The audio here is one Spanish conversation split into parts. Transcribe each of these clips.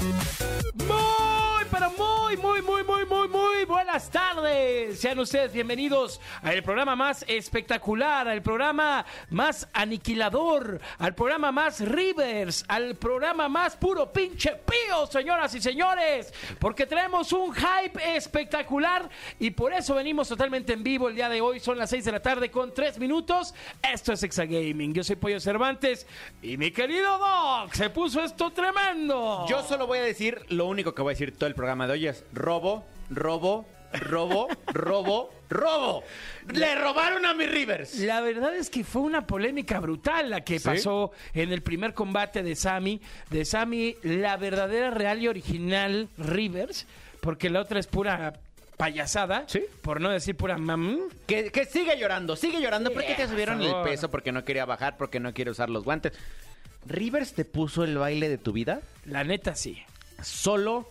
Muy, pero muy, muy, muy, muy, muy, muy buenas tardes. Sean ustedes bienvenidos al programa más espectacular, al programa más aniquilador, al programa más Rivers, al programa más puro pinche pío, señoras y señores. Porque traemos un hype espectacular y por eso venimos totalmente en vivo el día de hoy. Son las 6 de la tarde con 3 minutos. Esto es Exagaming. Yo soy Pollo Cervantes y mi querido Doc se puso esto tremendo. Yo solo voy a decir lo único que voy a decir todo el programa de hoy es robo, robo, robo, robo, robo. Le robaron a mi Rivers. La verdad es que fue una polémica brutal la que pasó en el primer combate de Sammy. De Sammy, la verdadera, real y original Rivers, porque la otra es pura payasada, Sí. por no decir pura mam. Que, que sigue llorando, sigue llorando. ¿Por qué te subieron el peso? Porque no quería bajar, porque no quiere usar los guantes. ¿Rivers te puso el baile de tu vida? La neta sí. Solo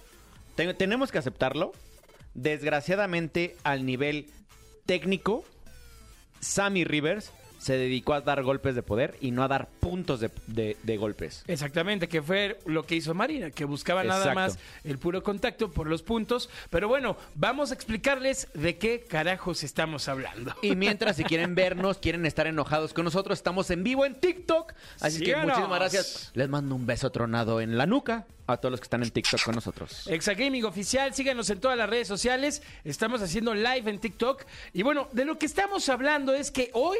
te- tenemos que aceptarlo. Desgraciadamente, al nivel técnico, Sammy Rivers se dedicó a dar golpes de poder y no a dar puntos de, de- de golpes. Exactamente, que fue lo que hizo Marina, que buscaba nada más el puro contacto por los puntos. Pero bueno, vamos a explicarles de qué carajos estamos hablando. Y mientras, si quieren vernos, quieren estar enojados con nosotros, estamos en vivo en TikTok. Así que muchísimas gracias. Les mando un beso tronado en la nuca a todos los que están en TikTok con nosotros. Exagaming Oficial, síganos en todas las redes sociales. Estamos haciendo live en TikTok. Y bueno, de lo que estamos hablando es que hoy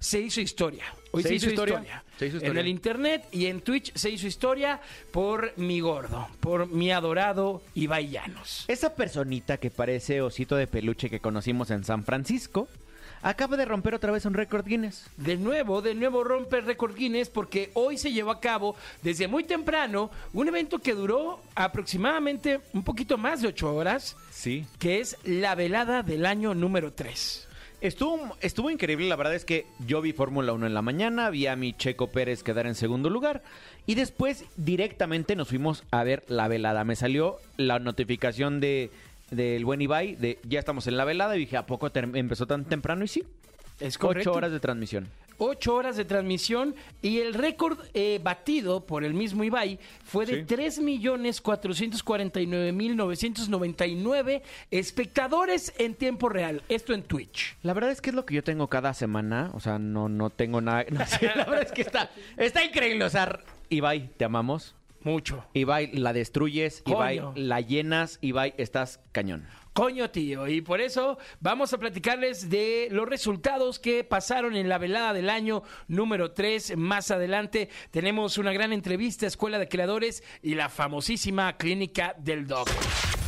se hizo historia. Hoy se, hizo, historia. Se hizo En el internet y en Twitch se hizo historia por mi gordo, por mi adorado Ibai Llanos. Esa personita que parece osito de peluche que conocimos en San Francisco acaba de romper otra vez un récord Guinness. De nuevo, de nuevo rompe récord Guinness porque hoy se llevó a cabo desde muy temprano un evento que duró aproximadamente un poquito más de ocho horas, Sí. que es la velada del año número 3. Estuvo, estuvo increíble, la verdad es que yo vi Fórmula 1 en la mañana, vi a mi Checo Pérez quedar en segundo lugar y después directamente nos fuimos a ver la velada. Me salió la notificación de del buen Ibai de ya estamos en la velada y dije, ¿a poco empezó tan temprano? Y sí, Es ocho horas de transmisión. Ocho horas de transmisión y el récord eh, batido por el mismo Ibai fue de Sí. 3.449.999 espectadores en tiempo real. Esto en Twitch. La verdad es que es lo que yo tengo cada semana, o sea, no, no tengo nada, no sé, la verdad es que está, está increíble, o sea, Ibai, te amamos. Mucho. Ibai, la destruyes, Ibai, la llenas, Ibai, estás cañón. Coño, tío. Y por eso vamos a platicarles de los resultados que pasaron en la velada del año número 3. Más adelante tenemos una gran entrevista, Escuela de Creadores y la famosísima Clínica del Doc.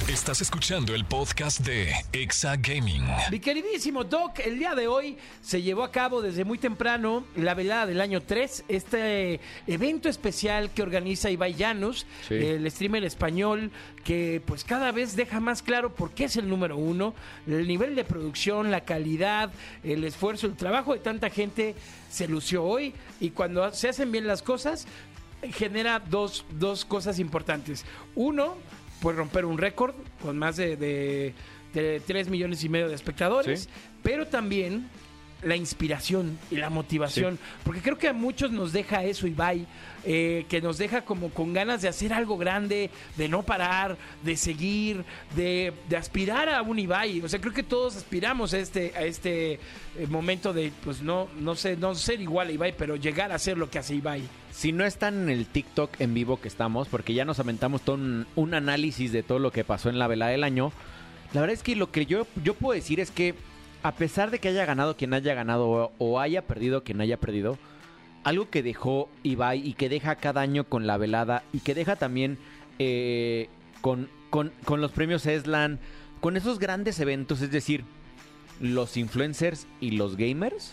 Estás escuchando el podcast de Exa Gaming. Mi queridísimo Doc, el día de hoy se llevó a cabo desde muy temprano la velada del año 3, este evento especial que organiza Ibai Llanos, Sí. el streamer español que pues cada vez deja más claro por qué es el número uno, el nivel de producción, la calidad, el esfuerzo, el trabajo de tanta gente se lució hoy y cuando se hacen bien las cosas genera dos, dos cosas importantes. Uno, pues romper un récord con más de, de, 3 millones y medio de espectadores, Sí. pero también la inspiración y la motivación, porque creo que a muchos nos deja eso, Ibai, eh, que nos deja como con ganas de hacer algo grande, de no parar, de seguir, de, de aspirar a un Ibai. O sea, creo que todos aspiramos a este, a este eh, momento de, pues no, no sé, no ser igual a Ibai, pero llegar a ser lo que hace Ibai. Si no están en el TikTok en vivo que estamos, porque ya nos aventamos todo un, un análisis de todo lo que pasó en la velada del año, la verdad es que lo que yo, yo puedo decir es que a pesar de que haya ganado quien haya ganado o, haya perdido quien haya perdido, algo que dejó Ibai y que deja cada año con la velada y que deja también eh, con, con, con los premios Eslan, con esos grandes eventos, es decir, los influencers y los gamers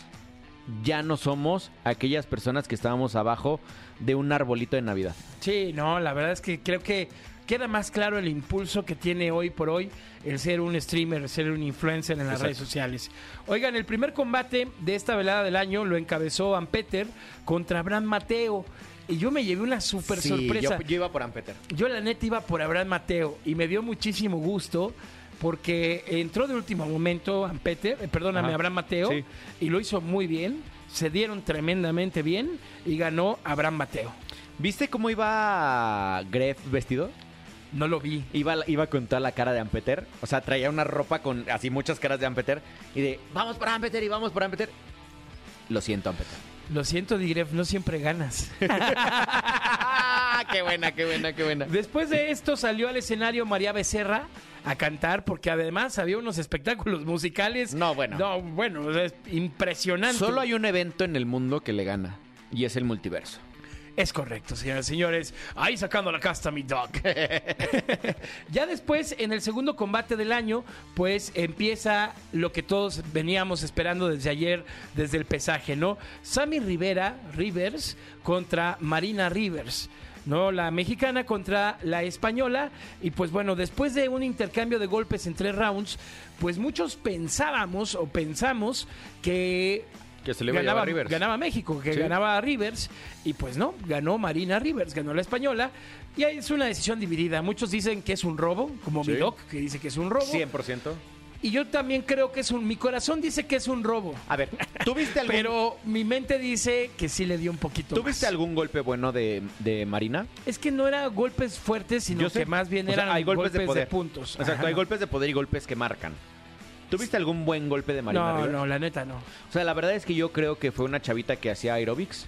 ya no somos aquellas personas que estábamos abajo de un arbolito de Navidad. Sí, no, la verdad es que creo que, queda más claro el impulso que tiene hoy por hoy el ser un streamer, el ser un influencer en las Exacto. redes sociales. Oigan, el primer combate de esta velada del año lo encabezó Ampeter contra Abraham Mateo. Y yo me llevé una super Sí, sorpresa. Yo, yo iba por Ampeter. Yo la neta iba por Abraham Mateo y me dio muchísimo gusto porque entró de último momento Ampeter, eh, perdóname, Ajá. Abraham Mateo Sí. y lo hizo muy bien, se dieron tremendamente bien y ganó Abraham Mateo. ¿Viste cómo iba Gref vestido? No lo vi. Iba, iba con toda la cara de Ampeter. O sea, traía una ropa con así muchas caras de Ampeter. Y de, vamos por Ampeter y vamos por Ampeter. Lo siento, Ampeter. Lo siento, Digref, no siempre ganas. qué buena, qué buena, qué buena. Después de esto salió al escenario María Becerra a cantar porque además había unos espectáculos musicales. No, bueno. No, bueno, es impresionante. Solo hay un evento en el mundo que le gana. Y es el multiverso. Es correcto, señoras y señores. Ahí sacando la casta, mi dog. ya después, en el segundo combate del año, pues empieza lo que todos veníamos esperando desde ayer, desde el pesaje, ¿no? Sammy Rivera, Rivers, contra Marina Rivers. ¿no? La mexicana contra la española. Y pues bueno, después de un intercambio de golpes en tres rounds, pues muchos pensábamos o pensamos que Que se le a ganaba, llevar Rivers. ganaba México, que Sí. ganaba a Rivers, y pues no, ganó Marina Rivers, ganó la española, y ahí es una decisión dividida. Muchos dicen que es un robo, como Sí. mi doc, que dice que es un robo, 100%. y yo también creo que es un, mi corazón dice que es un robo, A ver, ¿tú viste algún, pero mi mente dice que sí le dio un poquito ¿tú más. viste algún golpe bueno de, de Marina? Es que no era golpes fuertes, sino Yo sé. que más bien O sea, eran hay golpes, de poder. puntos. Exacto, Ajá. hay golpes de poder y golpes que marcan. ¿Tú viste algún buen golpe de Marina No, Rivers? no, la neta no. O sea, la verdad es que yo creo que fue una chavita que hacía aerobics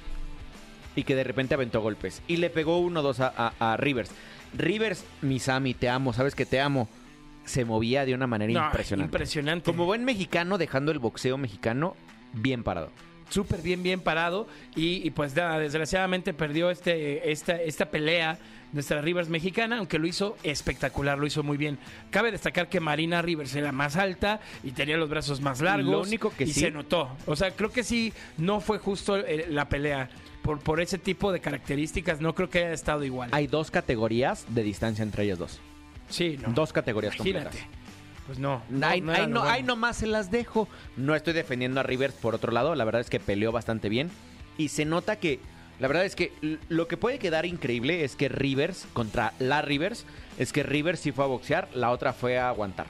y que de repente aventó golpes. Y le pegó uno o dos a, a- a Rivers. Rivers, mi Sammy, te amo, sabes que te amo. Se movía de una manera No, impresionante. impresionante. Como buen mexicano, dejando el boxeo mexicano bien parado. súper bien, bien parado. Y, y, pues nada, desgraciadamente perdió este, esta, esta pelea nuestra Rivers mexicana, aunque lo hizo espectacular, lo hizo muy bien. Cabe destacar que Marina Rivers era más alta y tenía los brazos más largos. Lo único que y sí- se notó. O sea, creo que sí, no fue justo eh, la pelea. Por, por ese tipo de características, no creo que haya estado igual. Hay dos categorías de distancia entre ellas dos. sí, no. Dos categorías Imagínate. completas. Pues no. no, ahí, no ahí nomás se las dejo. No estoy defendiendo a Rivers por otro lado. La verdad es que peleó bastante bien. Y se nota que. La verdad es que lo que puede quedar increíble es que Rivers contra la Rivers. Es que Rivers sí fue a boxear, la otra fue a aguantar.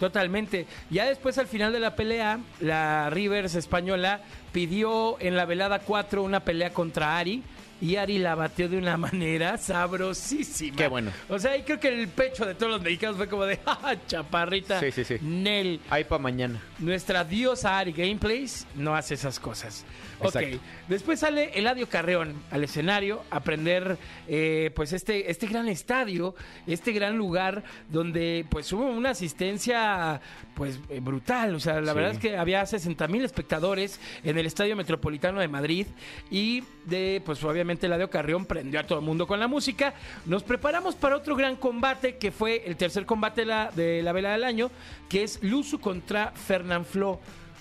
Totalmente. Ya después, al final de la pelea, la Rivers española pidió en la velada 4 una pelea contra Ari. Y Ari la batió de una manera sabrosísima. Qué bueno. O sea, ahí creo que el pecho de todos los mexicanos fue como de, ¡ah, chaparrita! Sí, sí, sí. Nel. Ahí para mañana. Nuestra diosa Ari Gameplays no hace esas cosas. Ok, Exacto. después sale Eladio Carreón al escenario a aprender eh, pues este, este gran estadio, este gran lugar donde pues hubo una asistencia pues eh, brutal. O sea, la Sí. verdad es que había 60 mil espectadores en el Estadio Metropolitano de Madrid y de pues obviamente Eladio Carreón prendió a todo el mundo con la música. Nos preparamos para otro gran combate que fue el tercer combate de la, de la vela del año, que es Luzu contra Fernand Flo.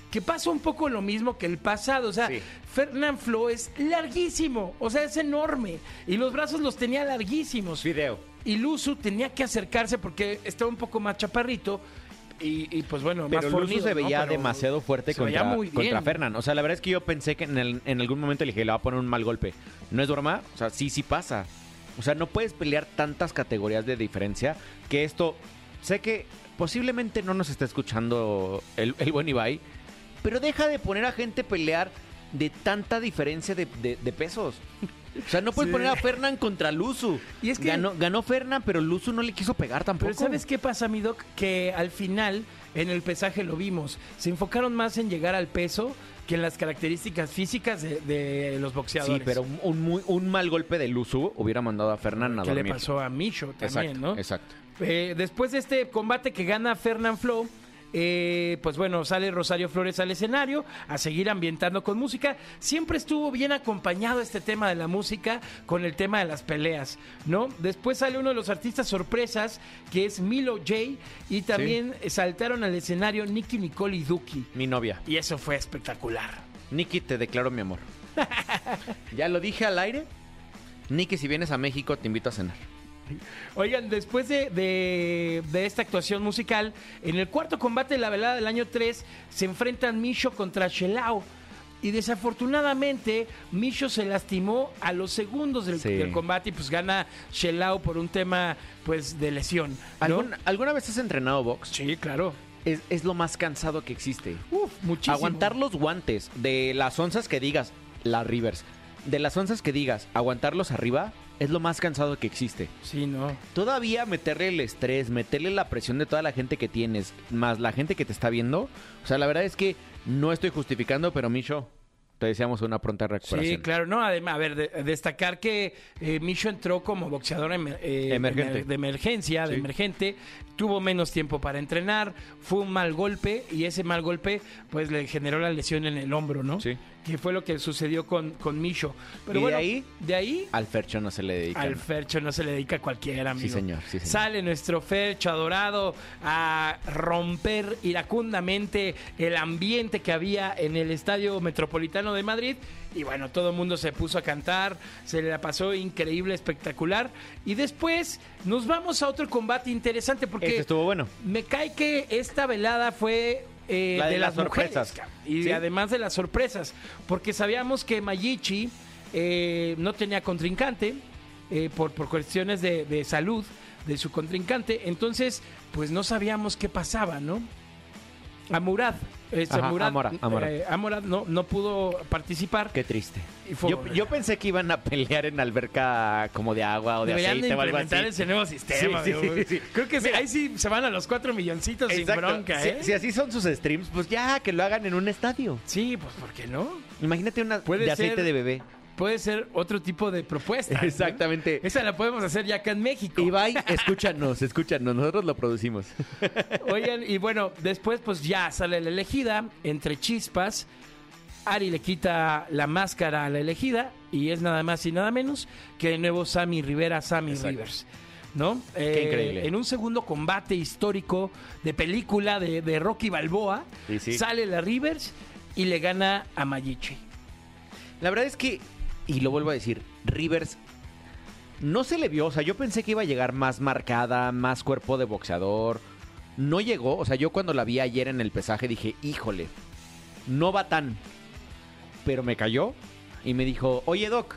Que pasa un poco lo mismo que el pasado. O sea, Sí. Fernand Flo es larguísimo. O sea, es enorme. Y los brazos los tenía larguísimos. Video. Y Luzu tenía que acercarse porque estaba un poco más chaparrito. Y, y, pues bueno, Pero fornido, se ¿no? veía Pero demasiado fuerte veía contra, contra Fernan. O sea, la verdad es que yo pensé que en, el- en algún momento le dije, le va a poner un mal golpe. ¿No es broma? O sea, sí, sí pasa. O sea, no puedes pelear tantas categorías de diferencia que esto... Sé que posiblemente no nos está escuchando el, el buen Ibai, pero deja de poner a gente pelear de tanta diferencia de, de- de pesos. O sea, no puedes Sí. poner a Fernan contra Luzu. Y es que- ganó, ganó Fernan, pero Luzu no le quiso pegar tampoco. Pero ¿sabes qué pasa, mi doc? Que al final, en el pesaje lo vimos. Se enfocaron más en llegar al peso que en las características físicas de, de los boxeadores. Sí, pero un, un muy- un mal golpe de Luzu hubiera mandado a Fernan a ¿Qué le dormir. pasó a Micho también, Exacto, no? exacto. Eh, después de este combate que gana Fernand Flo, eh, pues bueno, sale Rosario Flores al escenario a seguir ambientando con música. Siempre estuvo bien acompañado este tema de la música con el tema de las peleas, ¿no? Después sale uno de los artistas sorpresas, que es Milo J, y también saltaron al escenario Nicky Nicole y Duki. Mi novia. Y eso fue espectacular. Nikki, te declaro mi amor. ya lo dije al aire. Nikki, si vienes a México, te invito a cenar. Oigan, después de, de- de esta actuación musical, en el cuarto combate de la velada del año 3 se enfrentan Misho contra Shelao. Y desafortunadamente, Misho se lastimó a los segundos del, Sí. del combate y pues gana Shelao por un tema pues de lesión. ¿no? ¿Algún- ¿Alguna vez has entrenado box? Sí, claro. Es, es lo más cansado que existe. Uf, muchísimo. Aguantar los guantes de las onzas que digas, la Rivers, de las onzas que digas, aguantarlos arriba, es lo más cansado que existe. Sí, no. Todavía meterle el estrés, meterle la presión de toda la gente que tienes, más la gente que te está viendo. O sea, la verdad es que no estoy justificando, pero Micho, te deseamos una pronta recuperación. Sí, claro, no, además, a ver, de- destacar que eh, Micho entró como boxeador eh, Emergente. emer- de emergencia, de emergente, tuvo menos tiempo para entrenar, fue un mal golpe y ese mal golpe pues le generó la lesión en el hombro, ¿no? Sí. Que fue lo que sucedió con, con Micho. Pero ¿Y de ahí? de ahí Al Fercho no se le dedica. al Fercho no se le dedica a cualquiera, amigo. Sí, señor, sí, señor. Sale nuestro Fercho adorado a romper iracundamente el ambiente que había en el Estadio Metropolitano de Madrid. Y bueno, todo el mundo se puso a cantar, se le la pasó increíble, espectacular. Y después nos vamos a otro combate interesante porque Este estuvo bueno. me cae que esta velada fue eh, La de de, las sorpresas. y Sí. además de las sorpresas, porque sabíamos que Mayichi eh, no tenía contrincante eh, por, por cuestiones de, de salud de su contrincante, entonces pues no sabíamos qué pasaba, ¿no? Amurad, este, Ajá, Amora, Amora. eh, Amorad no, no pudo participar. Qué triste. Y fue Yo, pensé que iban a pelear en alberca como de agua o de Deberían de aceite o algo implementar así. ese nuevo sistema. Sí, sí, amigo. sí, sí. Creo que sí, ahí sí se van a los cuatro milloncitos Exacto. sin bronca, Si- ¿eh? si, así son sus streams, pues ya que lo hagan en un estadio. Sí, pues ¿por qué no? Imagínate una Puede de aceite ser- de bebé. Puede ser otro tipo de propuesta. ¿no? Exactamente. Esa la podemos hacer ya acá en México. Ibai, escúchanos, escúchanos, nosotros lo producimos. Oigan, y bueno, después pues ya sale la elegida, entre chispas, Ari le quita la máscara a la elegida y es nada más y nada menos que el nuevo Sammy Rivera, Sammy Exacto. Rivers. ¿No? Eh, increíble. En un segundo combate histórico de película de, de Rocky Balboa, Sí, sí. sale la Rivers y le gana a Mayichi. La verdad es que, y lo vuelvo a decir, Rivers no se le vio, o sea, yo pensé que iba a llegar más marcada, más cuerpo de boxeador. No llegó, o sea, yo cuando la vi ayer en el pesaje dije, híjole, no va tan. Pero me cayó y me dijo, oye Doc,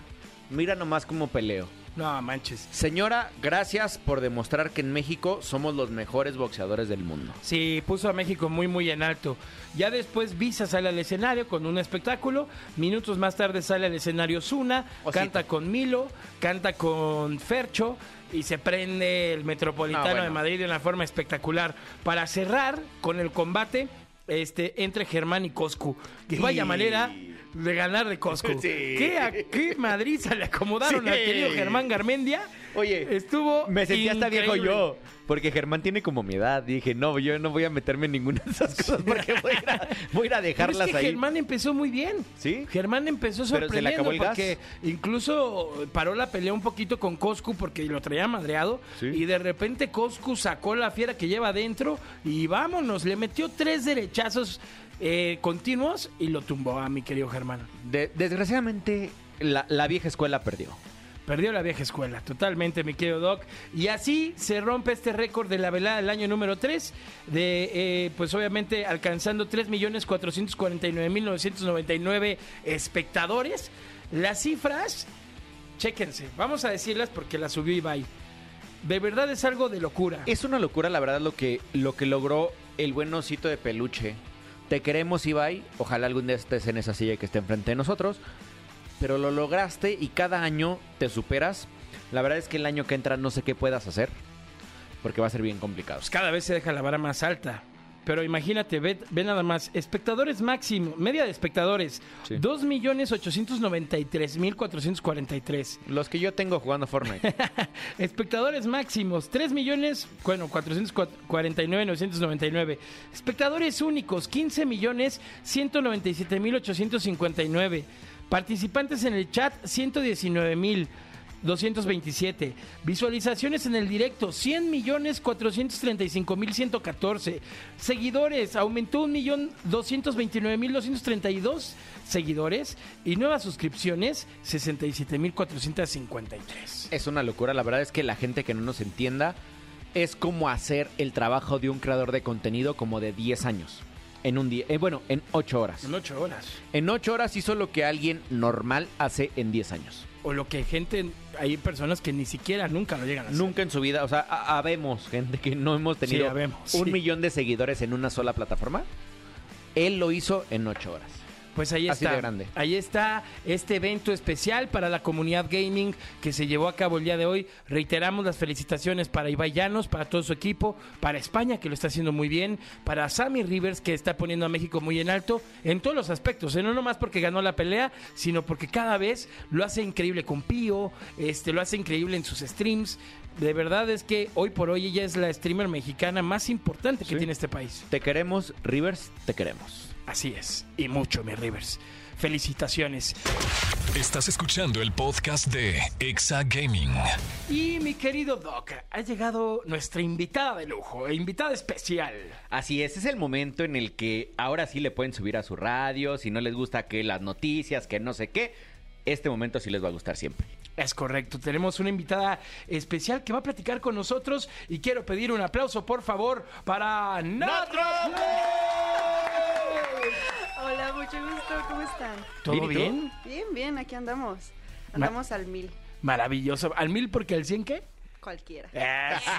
mira nomás cómo peleo. No, manches. Señora, gracias por demostrar que en México somos los mejores boxeadores del mundo. Sí, puso a México muy, muy en alto. Ya después Visa sale al escenario con un espectáculo. Minutos más tarde sale al escenario Zuna, Osito. canta con Milo, canta con Fercho y se prende el Metropolitano Ah, bueno. de Madrid de una forma espectacular para cerrar con el combate este, entre Germán y Coscu. Que vaya Y- manera de ganar de. Sí. ¿Qué, a- qué Madrid se le acomodaron Sí. al querido Germán Garmendia? Oye, estuvo Me sentí hasta viejo yo, porque Germán tiene como mi edad. Dije, no, yo no voy a meterme en ninguna de esas cosas porque voy a ir a, voy a, Pero dejarlas es que ahí. Germán empezó muy bien. ¿Sí? Germán empezó Pero se le sorprendiendo el gas. porque incluso paró la pelea un poquito con Coscu porque lo traía madreado Sí. y de repente Coscu sacó la fiera que lleva adentro y vámonos, le metió tres derechazos eh, continuos y lo tumbó a mi querido Germán. De- desgraciadamente, la, la vieja escuela perdió. Perdió la vieja escuela, totalmente, mi querido Doc. Y así se rompe este récord de la velada del año número 3, de, eh, pues obviamente alcanzando 3.449.999 espectadores. Las cifras, chéquense, vamos a decirlas porque las subió Ibai. De verdad es algo de locura. Es una locura, la verdad, lo que, lo que logró el buen osito de peluche. Te queremos, Ibai. Ojalá algún día estés en esa silla que esté enfrente de nosotros. Pero lo lograste y cada año te superas. La verdad es que el año que entra no sé qué puedas hacer. Porque va a ser bien complicado. Pues cada vez se deja la vara más alta. Pero imagínate, ve, ve nada más. Espectadores máximo, media de espectadores, Sí. 2.893.443. Los que yo tengo jugando Fortnite. Espectadores máximos, 3 millones, bueno, 449,999. Espectadores únicos, 15 millones, 197 mil 859. Participantes en el chat, 119 mil. 227. Visualizaciones en el directo, 100 millones 435 mil 114. Seguidores, aumentó 1 millón 229 mil 232 seguidores. Y nuevas suscripciones, 67 mil 453. Es una locura, la verdad es que la gente que no nos entienda es como hacer el trabajo de un creador de contenido como de 10 años. En un día, eh, bueno, en 8 horas. En 8 horas. En 8 horas hizo lo que alguien normal hace en 10 años. O lo que gente, hay personas que ni siquiera nunca lo llegan a hacer. Nunca en su vida, o sea, ha- habemos gente que no hemos tenido Sí, habemos, un sí. millón de seguidores en una sola plataforma. Él lo hizo en 8 horas. Pues ahí Así está. de grande. Ahí está este evento especial para la comunidad gaming que se llevó a cabo el día de hoy. Reiteramos las felicitaciones para Ibai Llanos, para todo su equipo, para España que lo está haciendo muy bien, para Sammy Rivers que está poniendo a México muy en alto en todos los aspectos, ¿eh? no nomás porque ganó la pelea, sino porque cada vez lo hace increíble con Pío, este, lo hace increíble en sus streams. De verdad es que hoy por hoy ella es la streamer mexicana más importante que Sí. tiene este país. Te queremos, Rivers, te queremos. Así es. Y mucho, mi Rivers. Felicitaciones. Estás escuchando el podcast de Exa Gaming. Y mi querido Doc, ha llegado nuestra invitada de lujo, invitada especial. Así es, es el momento en el que ahora sí le pueden subir a su radio, si no les gusta que las noticias, que no sé qué, este momento sí les va a gustar siempre. Es correcto, tenemos una invitada especial que va a platicar con nosotros y quiero pedir un aplauso, por favor, para Nat Hola, mucho gusto, ¿cómo están? ¿Todo Bien, bien? Bien, aquí andamos. Andamos al mil, Maravilloso. ¿Al mil porque al cien qué? cualquiera. Eso.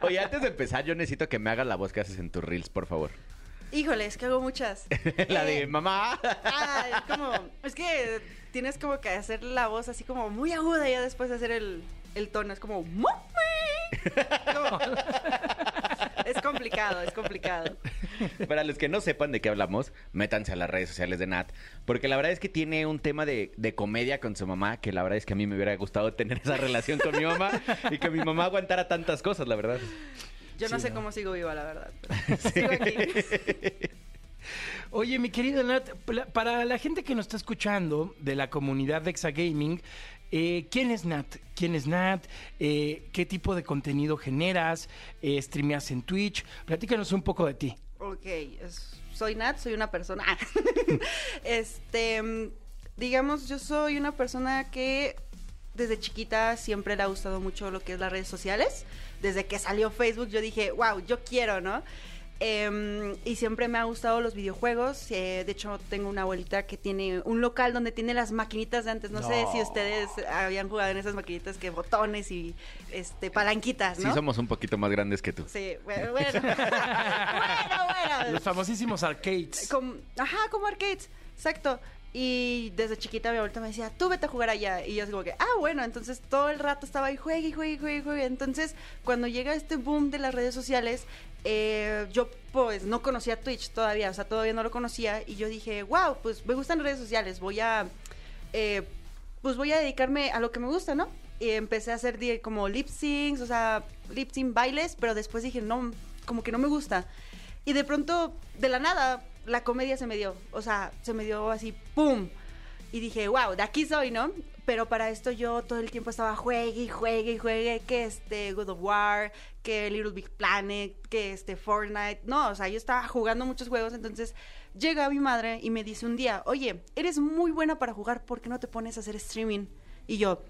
Oye, antes de empezar, yo necesito que me hagas la voz que haces en tus reels, por favor. Híjole, es que hago muchas. la Eh, de mamá. Ah, es como, es que tienes como que hacer la voz así como muy aguda y ya después hacer el, el tono, es como. Como- Es complicado, es complicado. Para los que no sepan de qué hablamos, métanse a las redes sociales de Nat. Porque la verdad es que tiene un tema de, de comedia con su mamá, que la verdad es que a mí me hubiera gustado tener esa relación con mi mamá y que mi mamá aguantara tantas cosas, la verdad. Yo no Sí, sé ¿no? cómo sigo viva, la verdad. pero Sigo aquí. Oye, mi querido Nat, para la gente que nos está escuchando de la comunidad de Exagaming, eh, ¿quién es Nat? ¿Quién es Nat? Eh, ¿Qué tipo de contenido generas? Eh, ¿Streameas en Twitch? Platícanos un poco de ti. Ok, soy Nat, soy una persona. este, digamos, yo soy una persona que desde chiquita siempre le ha gustado mucho lo que es las redes sociales. Desde que salió Facebook yo dije, wow, yo quiero, ¿no? Em, y siempre me ha gustado los videojuegos. eh, de hecho, tengo una abuelita que tiene un local donde tiene las maquinitas de antes. No, sé si ustedes habían jugado en esas maquinitas que botones y este palanquitas, ¿no? Sí, somos un poquito más grandes que tú. Sí, bueno, bueno. bueno, bueno. Los famosísimos arcades. Como- ajá, como arcades, exacto. Y desde chiquita mi abuelita me decía, tú vete a jugar allá. Y yo así como que, ah, bueno, entonces todo el rato estaba ahí, juegue, juegue, juegue, juegue. Entonces, cuando llega este boom de las redes sociales, eh, yo pues no conocía Twitch todavía, o sea, todavía no lo conocía. Y yo dije, wow, pues me gustan redes sociales, voy a, eh, pues voy a dedicarme a lo que me gusta, ¿no? Y empecé a hacer como lip syncs, o sea, lip sync bailes, pero después dije, no, como que no me gusta. Y de pronto, de la nada, la comedia se me dio. O sea, se me dio así, ¡pum! Y dije, wow, de aquí soy, ¿no? Pero para esto yo todo el tiempo estaba juegue y juegue y juegue, que este God of War, que Little Big Planet, que este Fortnite. No, o sea, yo estaba jugando muchos juegos, entonces llega mi madre y me dice un día, oye, eres muy buena para jugar, ¿por qué no te pones a hacer streaming? Y yo,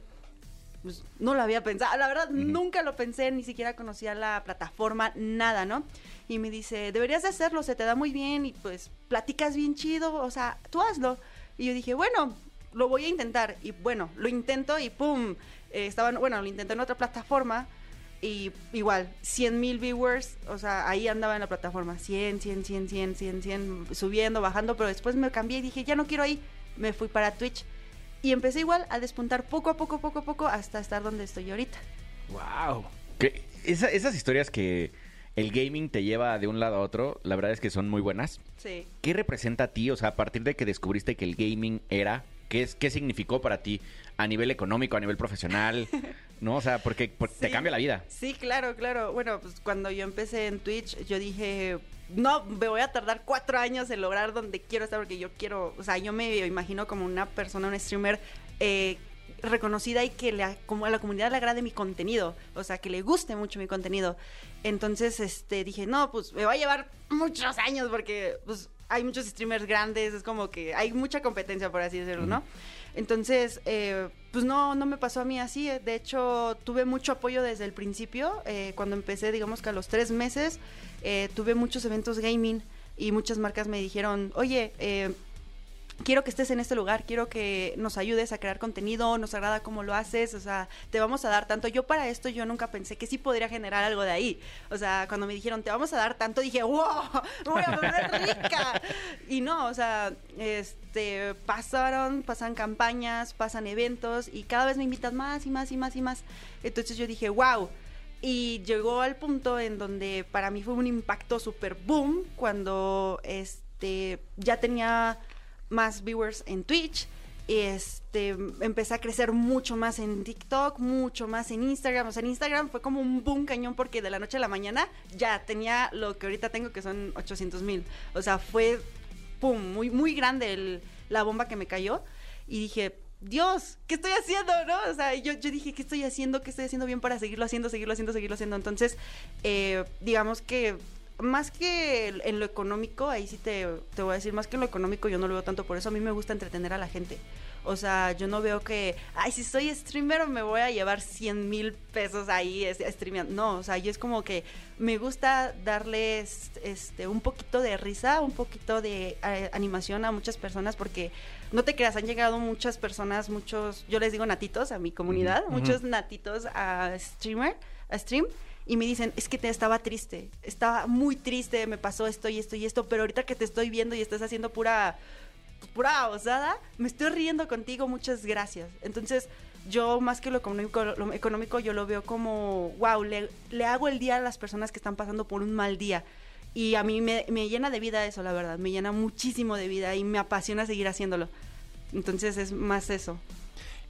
pues no lo había pensado. La verdad, nunca lo pensé, ni siquiera conocía la plataforma, nada, ¿no? Y me dice, deberías de hacerlo, se te da muy bien y pues platicas bien chido, o sea, tú hazlo. Y yo dije, bueno, lo voy a intentar. Y bueno, lo intento y ¡pum! Eh, estaban, bueno, lo intenté en otra plataforma y igual, 100 mil viewers, o sea, ahí andaba en la plataforma, 100, 100, 100, 100, 100, 100, subiendo, bajando, pero después me cambié y dije, ya no quiero ahí, me fui para Twitch. Y empecé igual a despuntar poco a poco, poco a poco, hasta estar donde estoy ahorita. ¡Wow! Que esa- esas historias que el gaming te lleva de un lado a otro, la verdad es que son muy buenas. Sí. ¿Qué representa a ti? O sea, a partir de que descubriste que el gaming era, ¿qué, qué significó para ti a nivel económico, a nivel profesional? ¿No? O sea, porque, porque te cambia la vida. Sí, claro, claro. Bueno, pues cuando yo empecé en Twitch, yo dije, no, me voy a tardar cuatro años en lograr donde quiero estar, porque yo quiero, o sea, yo me imagino como una persona, un streamer, eh, reconocida y que le a, como a la comunidad le agrade mi contenido, o sea, que le guste mucho mi contenido. Entonces, este, dije, no, pues me va a llevar muchos años porque pues, hay muchos streamers grandes, es como que hay mucha competencia, por así decirlo, ¿no? Entonces, eh, pues no, no me pasó a mí así. eh. De hecho, tuve mucho apoyo desde el principio. eh, cuando empecé, digamos que a los tres meses, eh, tuve muchos eventos gaming y muchas marcas me dijeron, oye, eh, quiero que estés en este lugar, quiero que nos ayudes a crear contenido, nos agrada cómo lo haces, o sea, te vamos a dar tanto. Yo para esto yo nunca pensé que sí podría generar algo de ahí. O sea, cuando me dijeron, te vamos a dar tanto, dije, wow, voy a volver rica. Y no, o sea, este, pasaron, pasan campañas, pasan eventos y cada vez me invitan más y más y más y más. Entonces yo dije, wow. Y llegó al punto en donde para mí fue un impacto súper boom cuando este, ya tenía más viewers en Twitch. Este, empecé a crecer mucho más en TikTok, mucho más en Instagram. O sea, en Instagram fue como un boom cañón porque de la noche a la mañana ya tenía lo que ahorita tengo que son 800 mil. O sea, fue, pum, muy, muy grande la bomba que me cayó. Y dije, Dios, ¿qué estoy haciendo? ¿No? O sea, yo, yo dije, ¿qué estoy haciendo? ¿Qué estoy haciendo bien para seguirlo haciendo, seguirlo haciendo, seguirlo haciendo? Entonces, eh, digamos que más que en lo económico, ahí sí te, te voy a decir, más que en lo económico yo no lo veo tanto, por eso a mí me gusta entretener a la gente. O sea, yo no veo que, ay, si soy streamer me voy a llevar 100 mil pesos ahí es- streameando. No, o sea, yo es como que me gusta darles este, un poquito de risa, un poquito de eh, animación a muchas personas porque no te creas, han llegado muchas personas, muchos, yo les digo natitos a mi comunidad, muchos natitos a streamer, a stream y me dicen, es que te estaba triste, estaba muy triste, me pasó esto y esto y esto, pero ahorita que te estoy viendo y estás haciendo pura, pura osada, me estoy riendo contigo, muchas gracias. Entonces, yo más que lo económico, lo económico yo lo veo como, wow, le, le hago el día a las personas que están pasando por un mal día. Y a mí me, me llena de vida eso, la verdad, me llena muchísimo de vida y me apasiona seguir haciéndolo. Entonces es más eso.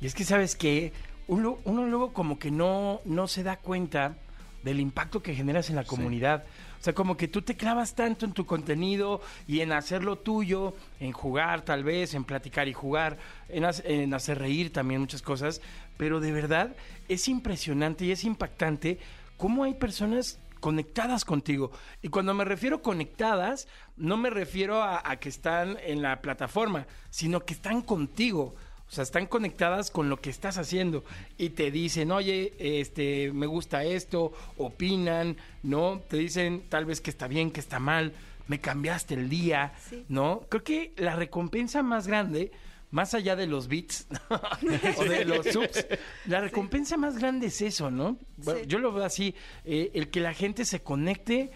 Y es que, ¿sabes que Uno, uno luego como que no, no se da cuenta del impacto que generas en la comunidad. O sea, como que tú te clavas tanto en tu contenido y en hacerlo tuyo, en jugar tal vez, en platicar y jugar, en hacer reír también muchas cosas, pero de verdad es impresionante y es impactante cómo hay personas conectadas contigo. Y cuando me refiero conectadas, no me refiero a, a que están en la plataforma, sino que están contigo. O sea, están conectadas con lo que estás haciendo y te dicen, oye, este, me gusta esto, opinan, ¿no? Te dicen tal vez que está bien, que está mal, me cambiaste el día, Sí. ¿no? Creo que la recompensa más grande, más allá de los bits o de los subs, la recompensa más grande es eso, ¿no? Bueno, Sí. Yo lo veo así, eh, el que la gente se conecte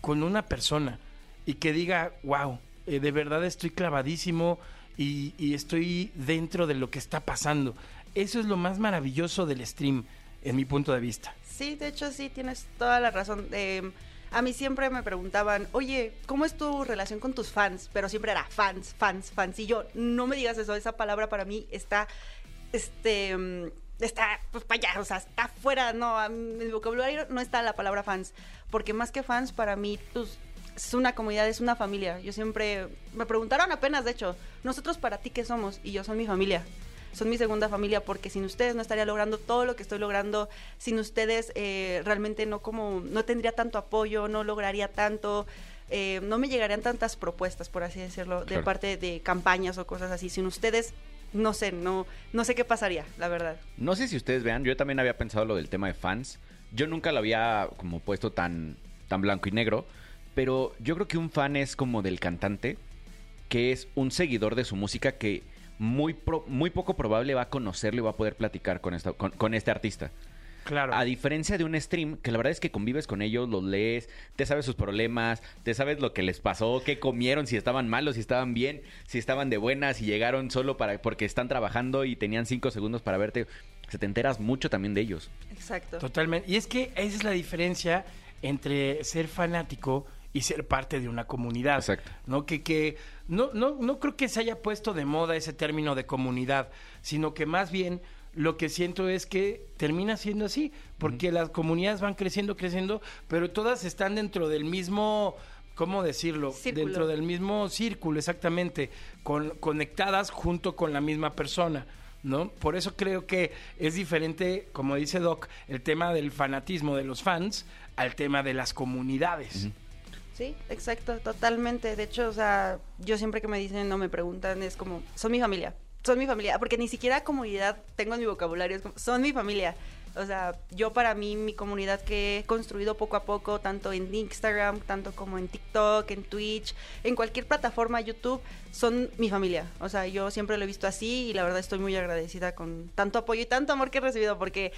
con una persona y que diga, wow, eh, de verdad estoy clavadísimo y, y estoy dentro de lo que está pasando. Eso es lo más maravilloso del stream, en mi punto de vista. Sí, de hecho sí, tienes toda la razón. Eh, a mí siempre me preguntaban, oye, ¿cómo es tu relación con tus fans? Pero siempre era fans, fans, fans. Y yo, no me digas eso, esa palabra para mí está, este, mm, está, pues para allá, o sea, está fuera, no, en mi vocabulario no está la palabra fans. Porque más que fans, para mí, pues, es una comunidad, es una familia. Yo siempre, me preguntaron apenas, de hecho, nosotros para ti, ¿qué somos? Y yo, son mi familia son mi segunda familia porque sin ustedes no estaría logrando todo lo que estoy logrando. Sin ustedes eh, realmente no como no tendría tanto apoyo no lograría tanto eh, no me llegarían tantas propuestas por así decirlo de parte de campañas o cosas así. Sin ustedes no sé no no sé qué pasaría la verdad. No sé si ustedes vean, yo también había pensado lo del tema de fans. Yo nunca lo había como puesto tan, tan blanco y negro, pero yo creo que un fan es como del cantante, que es un seguidor de su música que muy, pro- muy poco probable va a conocerlo y va a poder platicar con, esta, con, con este artista. Claro. A diferencia de un stream, que la verdad es que convives con ellos, los lees, te sabes sus problemas, te sabes lo que les pasó, qué comieron, si estaban malos, si estaban bien, si estaban de buenas, si llegaron solo para porque están trabajando y tenían cinco segundos para verte. Se te enteras mucho también de ellos. exacto Totalmente. Y es que esa es la diferencia entre ser fanático y ser parte de una comunidad. Exacto. ¿No? Que, que no, no, no creo que se haya puesto de moda ese término de comunidad, sino que más bien lo que siento es que termina siendo así, porque las comunidades van creciendo, creciendo, pero todas están dentro del mismo, ¿cómo decirlo? Círculo. Dentro del mismo círculo, exactamente, con, conectadas junto con la misma persona. ¿no? Por eso creo que es diferente, como dice Doc, el tema del fanatismo de los fans al tema de las comunidades. Sí, exacto, totalmente. De hecho, o sea, yo siempre que me dicen o me preguntan es como, son mi familia, son mi familia, porque ni siquiera comunidad tengo en mi vocabulario, es como, son mi familia. O sea, yo para mí, mi comunidad que he construido poco a poco, tanto en Instagram, tanto como en TikTok, en Twitch, en cualquier plataforma, YouTube, son mi familia. O sea, yo siempre lo he visto así y la verdad estoy muy agradecida con tanto apoyo y tanto amor que he recibido, porque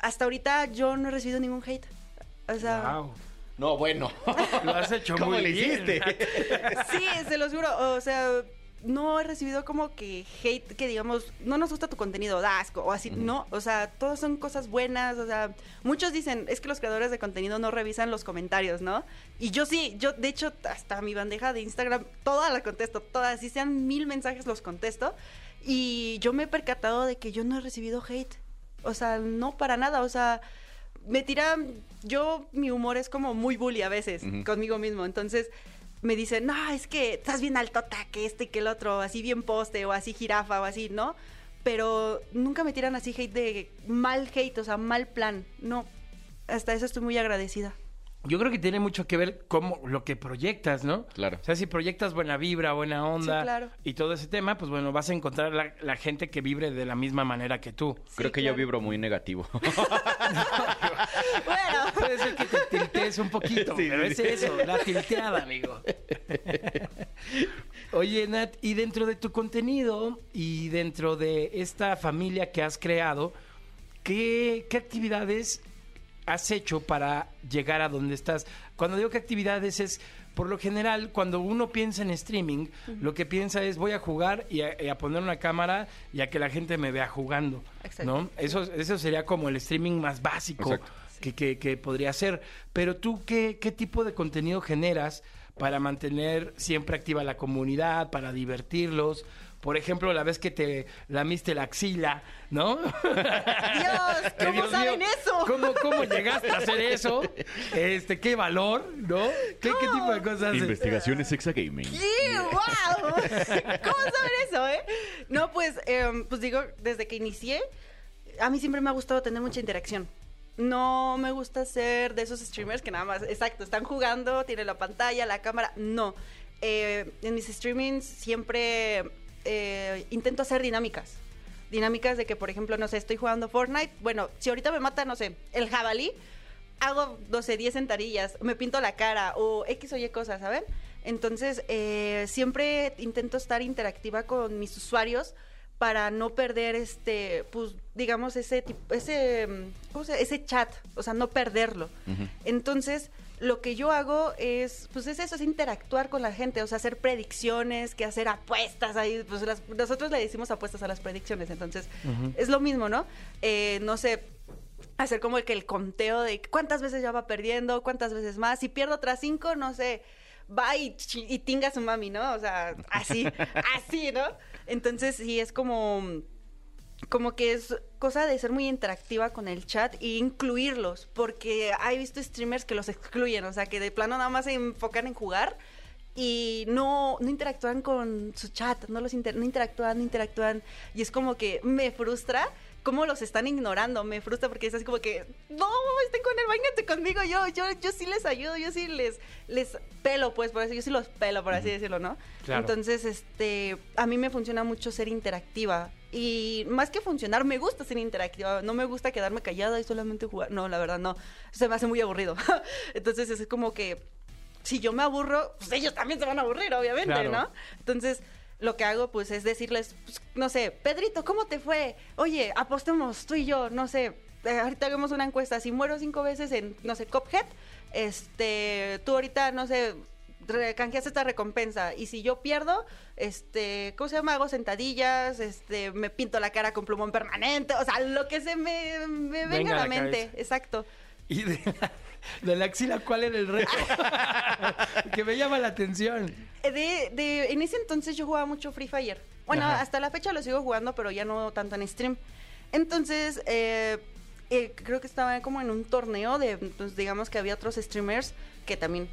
hasta ahorita yo no he recibido ningún hate. O sea, Wow. No, bueno. Lo has hecho ¿Cómo muy le hiciste? Sí, se los juro. O sea, no he recibido como que hate que digamos, no nos gusta tu contenido, da asco o así. No, o sea, todas son cosas buenas. O sea, muchos dicen, es que los creadores de contenido no revisan los comentarios, ¿no? Y yo sí, yo de hecho, hasta mi bandeja de Instagram, toda la contesto, todas, si sean mil mensajes los contesto. Y yo me he percatado de que yo no he recibido hate. O sea, no para nada. O sea, me tiran. Yo, mi humor es como muy bully a veces conmigo mismo. Entonces me dicen, no, es que estás bien altota, que este y que el otro, así bien poste o así jirafa o así, ¿no? Pero nunca me tiran así hate de mal hate, o sea, mal plan. No, hasta eso estoy muy agradecida. Yo creo que tiene mucho que ver cómo lo que proyectas, ¿no? Claro. O sea, si proyectas buena vibra, buena onda Sí, claro. y todo ese tema, pues bueno, vas a encontrar la, la gente que vibre de la misma manera que tú. Creo que yo vibro muy negativo. Bueno, Puede ser que te tiltees un poquito, Sí, pero es eso, la tilteada, amigo. Oye, Nat, y dentro de tu contenido y dentro de esta familia que has creado, ¿qué, qué actividades has hecho para llegar a donde estás? Cuando digo que actividades es, por lo general, cuando uno piensa en streaming, lo que piensa es voy a jugar y a, y a poner una cámara y a que la gente me vea jugando, Exacto. ¿no? Eso, eso sería como el streaming más básico Exacto. que, que- que podría ser. Pero tú, ¿qué, ¿qué tipo de contenido generas para mantener siempre activa la comunidad, para divertirlos? Por ejemplo, la vez que te lamiste la axila, ¿no? Dios, ¿cómo Dios saben mío, eso? ¿cómo, ¿Cómo llegaste a hacer eso? Este, qué valor, ¿no? ¿Qué, qué tipo de cosas? Investigaciones Exagaming. ¡Sí! ¡Wow! ¿Cómo saber eso, eh? No, pues, em, pues digo, desde que inicié, a mí siempre me ha gustado tener mucha interacción. No me gusta ser de esos streamers que nada más, exacto, están jugando, tienen la pantalla, la cámara. No. Eh, en mis streamings siempre eh, intento hacer dinámicas. Dinámicas de que, por ejemplo, no sé, estoy jugando Fortnite. Bueno, si ahorita me mata, no sé, el jabalí, hago, no sé, 10 sentadillas, me pinto la cara o X o Y cosas, ¿saben? Entonces, eh, siempre intento estar interactiva con mis usuarios para no perder este, pues, digamos, ese tipo, ese, mm, ¿cómo se- ese chat, o sea, no perderlo. Entonces, lo que yo hago es, pues es eso, es interactuar con la gente, o sea, hacer predicciones, que hacer apuestas ahí, pues las- nosotros le decimos apuestas a las predicciones, entonces es lo mismo, ¿no? Eh, no sé, hacer como el que el conteo de cuántas veces ya va perdiendo, cuántas veces más, si pierdo otras cinco, no sé, va y, y tinga a su mami, ¿no? O sea, así, así, ¿no? Entonces sí es como como que es cosa de ser muy interactiva con el chat e incluirlos, porque he visto streamers que los excluyen, o sea, que de plano nada más se enfocan en jugar y no, no interactúan con su chat, no los inter- no interactúan, no interactúan, y es como que me frustra cómo los están ignorando, me frustra porque es así como que, no, estén con él, vénganse conmigo, yo, yo, yo sí les ayudo, yo sí les, les pelo, pues, por así, yo sí los pelo, por así decirlo, ¿no? Claro. Entonces, este, a mí me funciona mucho ser interactiva. Y más que funcionar, me gusta ser interactiva. No me gusta quedarme callada y solamente jugar. No, la verdad, no. Se me hace muy aburrido. Entonces, es como que si yo me aburro, pues ellos también se van a aburrir, obviamente, Claro. ¿no? Entonces, lo que hago, pues, es decirles, pues, no sé, Pedrito, ¿cómo te fue? Oye, apostemos tú y yo, no sé, eh, ahorita hagamos una encuesta. Si muero cinco veces en, no sé, Cophead, este, tú ahorita, no sé, re- canjeas esta recompensa. Y si yo pierdo, este, ¿cómo se llama? Hago sentadillas, este, me pinto la cara con plumón permanente, o sea, lo que se me, me venga, Venga a la la mente, cabeza. exacto. Y de la, de la axila, ¿cuál era el reto? que me llama la atención. De, de, en ese entonces yo jugaba mucho Free Fire. Bueno, Ajá. hasta la fecha lo sigo jugando, pero ya no tanto en stream. Entonces, eh, eh, creo que estaba como en un torneo de, pues, digamos que había otros streamers que también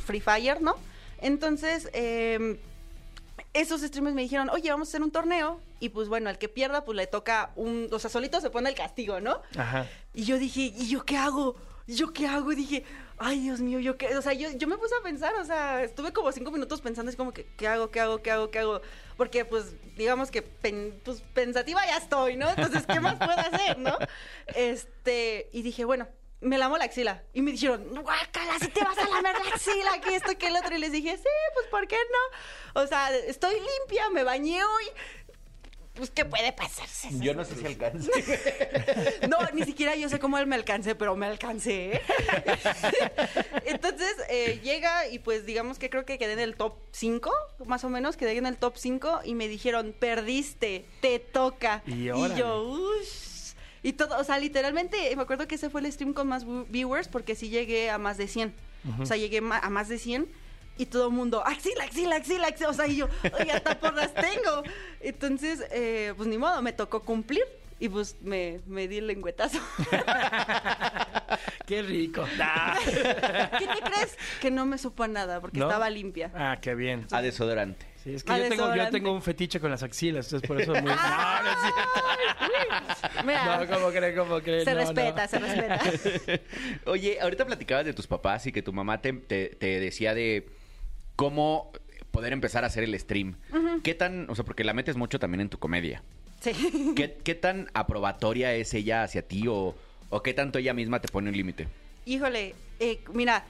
Free Fire, ¿no? Entonces, eh, esos streamers me dijeron, oye, vamos a hacer un torneo Y pues bueno, al que pierda, pues le toca un. O sea, solito se pone el castigo, ¿no? Ajá. Y yo dije, ¿y yo qué hago? ¿Y yo qué hago? Y dije, ay, Dios mío, yo qué. O sea, yo, yo me puse a pensar, o sea, estuve como cinco minutos pensando, así como que, ¿qué hago? ¿Qué hago? ¿Qué hago? ¿Qué hago? Porque, pues, digamos que pen- pues, pensativa ya estoy, ¿no? Entonces, ¿qué más puedo hacer, no? Este. Y dije, bueno. Me lamo la axila. Y me dijeron, guácala, si te vas a lamer la axila, que esto, que el otro. Y les dije, sí, pues, ¿por qué no? O sea, estoy limpia, me bañé hoy. Pues, ¿qué puede pasarse? Yo no sé si alcance. No, ni siquiera yo sé cómo él me alcancé, pero me alcancé. ¿eh? Entonces eh, llega y pues digamos que creo que quedé en el top 5, más o menos, quedé en el top 5 y me dijeron, perdiste, te toca. Y Y, yo, uff. Y todo, o sea, literalmente, me acuerdo que ese fue el stream con más viewers porque sí llegué a más de 100. O sea, llegué a más de 100 y todo el mundo, axila, axila, axila, axila. O sea, y yo, oye, hasta porras tengo. Entonces, eh, pues ni modo, me tocó cumplir y pues me, me di el lengüetazo. Qué rico. ¿Qué te crees? Que no me supo nada porque ¿No? estaba limpia. Ah, qué bien. A desodorante. Sí, es que Ah, yo tengo, yo tengo un fetiche con las axilas, entonces por eso es muy... No, no es cierto. Mira, No, ¿cómo cree? ¿Cómo cree? se No, no. respeta, se respeta. Oye, ahorita platicabas de tus papás y que tu mamá te, te- te decía de cómo poder empezar a hacer el stream. ¿Qué tan, o sea, porque la metes mucho también en tu comedia? Sí. ¿Qué, qué tan aprobatoria es ella hacia ti o, o qué tanto ella misma te pone un límite? Híjole, eh, mira,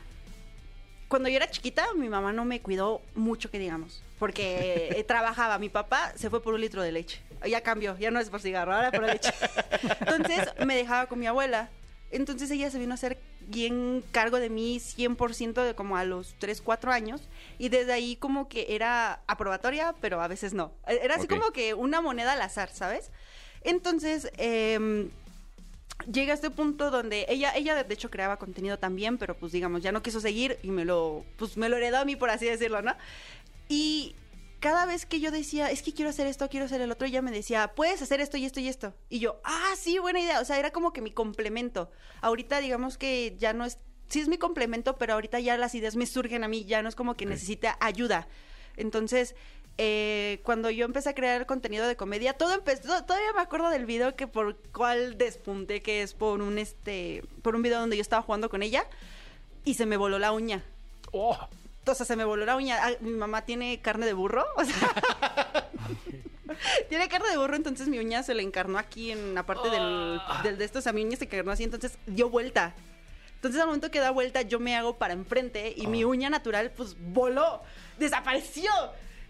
cuando yo era chiquita, mi mamá no me cuidó mucho, que digamos, porque eh, trabajaba. Mi papá se fue por un litro de leche. Ya cambió, ya no es por cigarro, ahora por leche. Entonces me dejaba con mi abuela. Entonces ella se vino a hacer bien cargo de mí 100% de como a los 3, 4 años. Y desde ahí como que era aprobatoria, pero a veces no. Era así Ok. como que una moneda al azar, ¿sabes? Entonces, em, llega a este punto donde ella, ella de hecho creaba contenido también, pero pues digamos, ya no quiso seguir y me lo, pues me lo heredó a mí, por así decirlo, ¿no? Y cada vez que yo decía, es que quiero hacer esto, quiero hacer el otro, ella me decía, puedes hacer esto y esto y esto. Y yo, ah, sí, buena idea. O sea, era como que mi complemento. Ahorita digamos que ya no es, sí es mi complemento, pero ahorita ya las ideas me surgen a mí, ya no es como que necesita ayuda. Entonces, eh, cuando yo empecé a crear contenido de comedia, todo empezó, todavía me acuerdo del video que por cual despunté, que es por un este, por un video donde yo estaba jugando con ella y se me voló la uña. Oh, O sea, se me voló la uña. Ah, mi mamá tiene carne de burro. O sea, tiene carne de burro, entonces mi uña se le encarnó aquí en la parte del, del de esto. O sea, mi uña se encarnó así, entonces dio vuelta. Entonces, al momento que da vuelta, yo me hago para enfrente y mi uña natural, pues, voló, desapareció.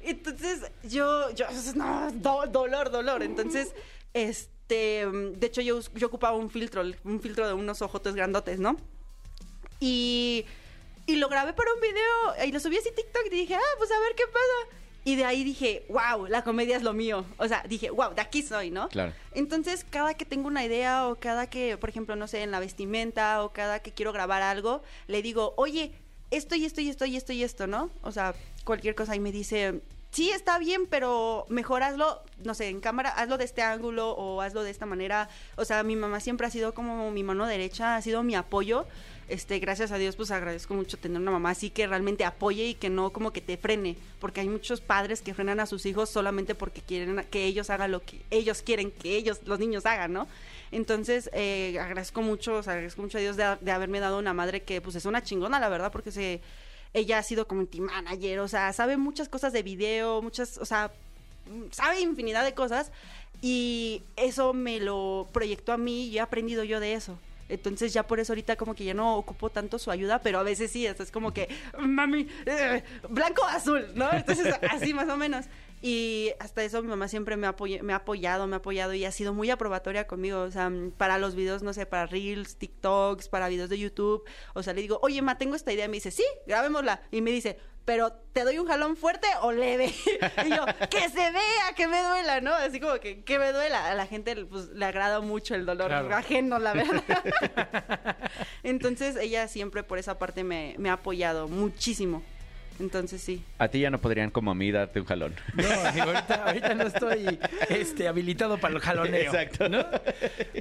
Entonces, yo, yo, no, do- dolor, dolor. Entonces, este, de hecho, yo, yo ocupaba un filtro, un filtro de unos ojotes grandotes, ¿no? Y, y lo grabé para un video y lo subí así TikTok y dije, ah, pues a ver qué pasa. Y de ahí dije, wow, la comedia es lo mío. O sea, dije, wow, de aquí soy, ¿no? Claro. Entonces, cada que tengo una idea o cada que, por ejemplo, no sé, en la vestimenta o cada que quiero grabar algo, le digo, oye, esto y esto y esto y esto y esto, ¿no? O sea, cualquier cosa y me dice, sí, está bien, pero mejor hazlo, no sé, en cámara, hazlo de este ángulo o hazlo de esta manera. O sea, mi mamá siempre ha sido como mi mano derecha, ha sido mi apoyo. Este, gracias a Dios, pues agradezco mucho tener una mamá así que realmente apoye y que no como que te frene, porque hay muchos padres que frenan a sus hijos solamente porque quieren que ellos hagan lo que ellos quieren que ellos, los niños hagan, ¿no? Entonces, eh, agradezco mucho, o sea, agradezco mucho a Dios de, de haberme dado una madre que pues es una chingona, la verdad, porque se, ella ha sido community manager, o sea, sabe muchas cosas de video, muchas, o sea, sabe infinidad de cosas y eso me lo proyectó a mí y he aprendido yo de eso. Entonces ya por eso ahorita como que ya no ocupo tanto su ayuda, pero a veces sí, es como que, mami, eh, blanco azul, ¿no? Entonces así más o menos. Y hasta eso mi mamá siempre me ha, me ha apoyado, me ha apoyado y ha sido muy aprobatoria conmigo. O sea, mm, para los videos, no sé, para Reels, TikToks, para videos de YouTube. O sea, le digo, oye, ma, tengo esta idea. Y me dice, sí, grabémosla. Y me dice, pero ¿te doy un jalón fuerte o leve? y yo, que se vea, que me duela, ¿no? Así como que, que me duela. A la gente pues, le agrada mucho el dolor Claro. ajeno, la verdad. Entonces, ella siempre por esa parte me, me ha apoyado muchísimo. Entonces, sí. A ti ya no podrían como a mí darte un jalón. no, ahorita, ahorita no estoy este, habilitado para el jaloneo. Exacto. ¿no?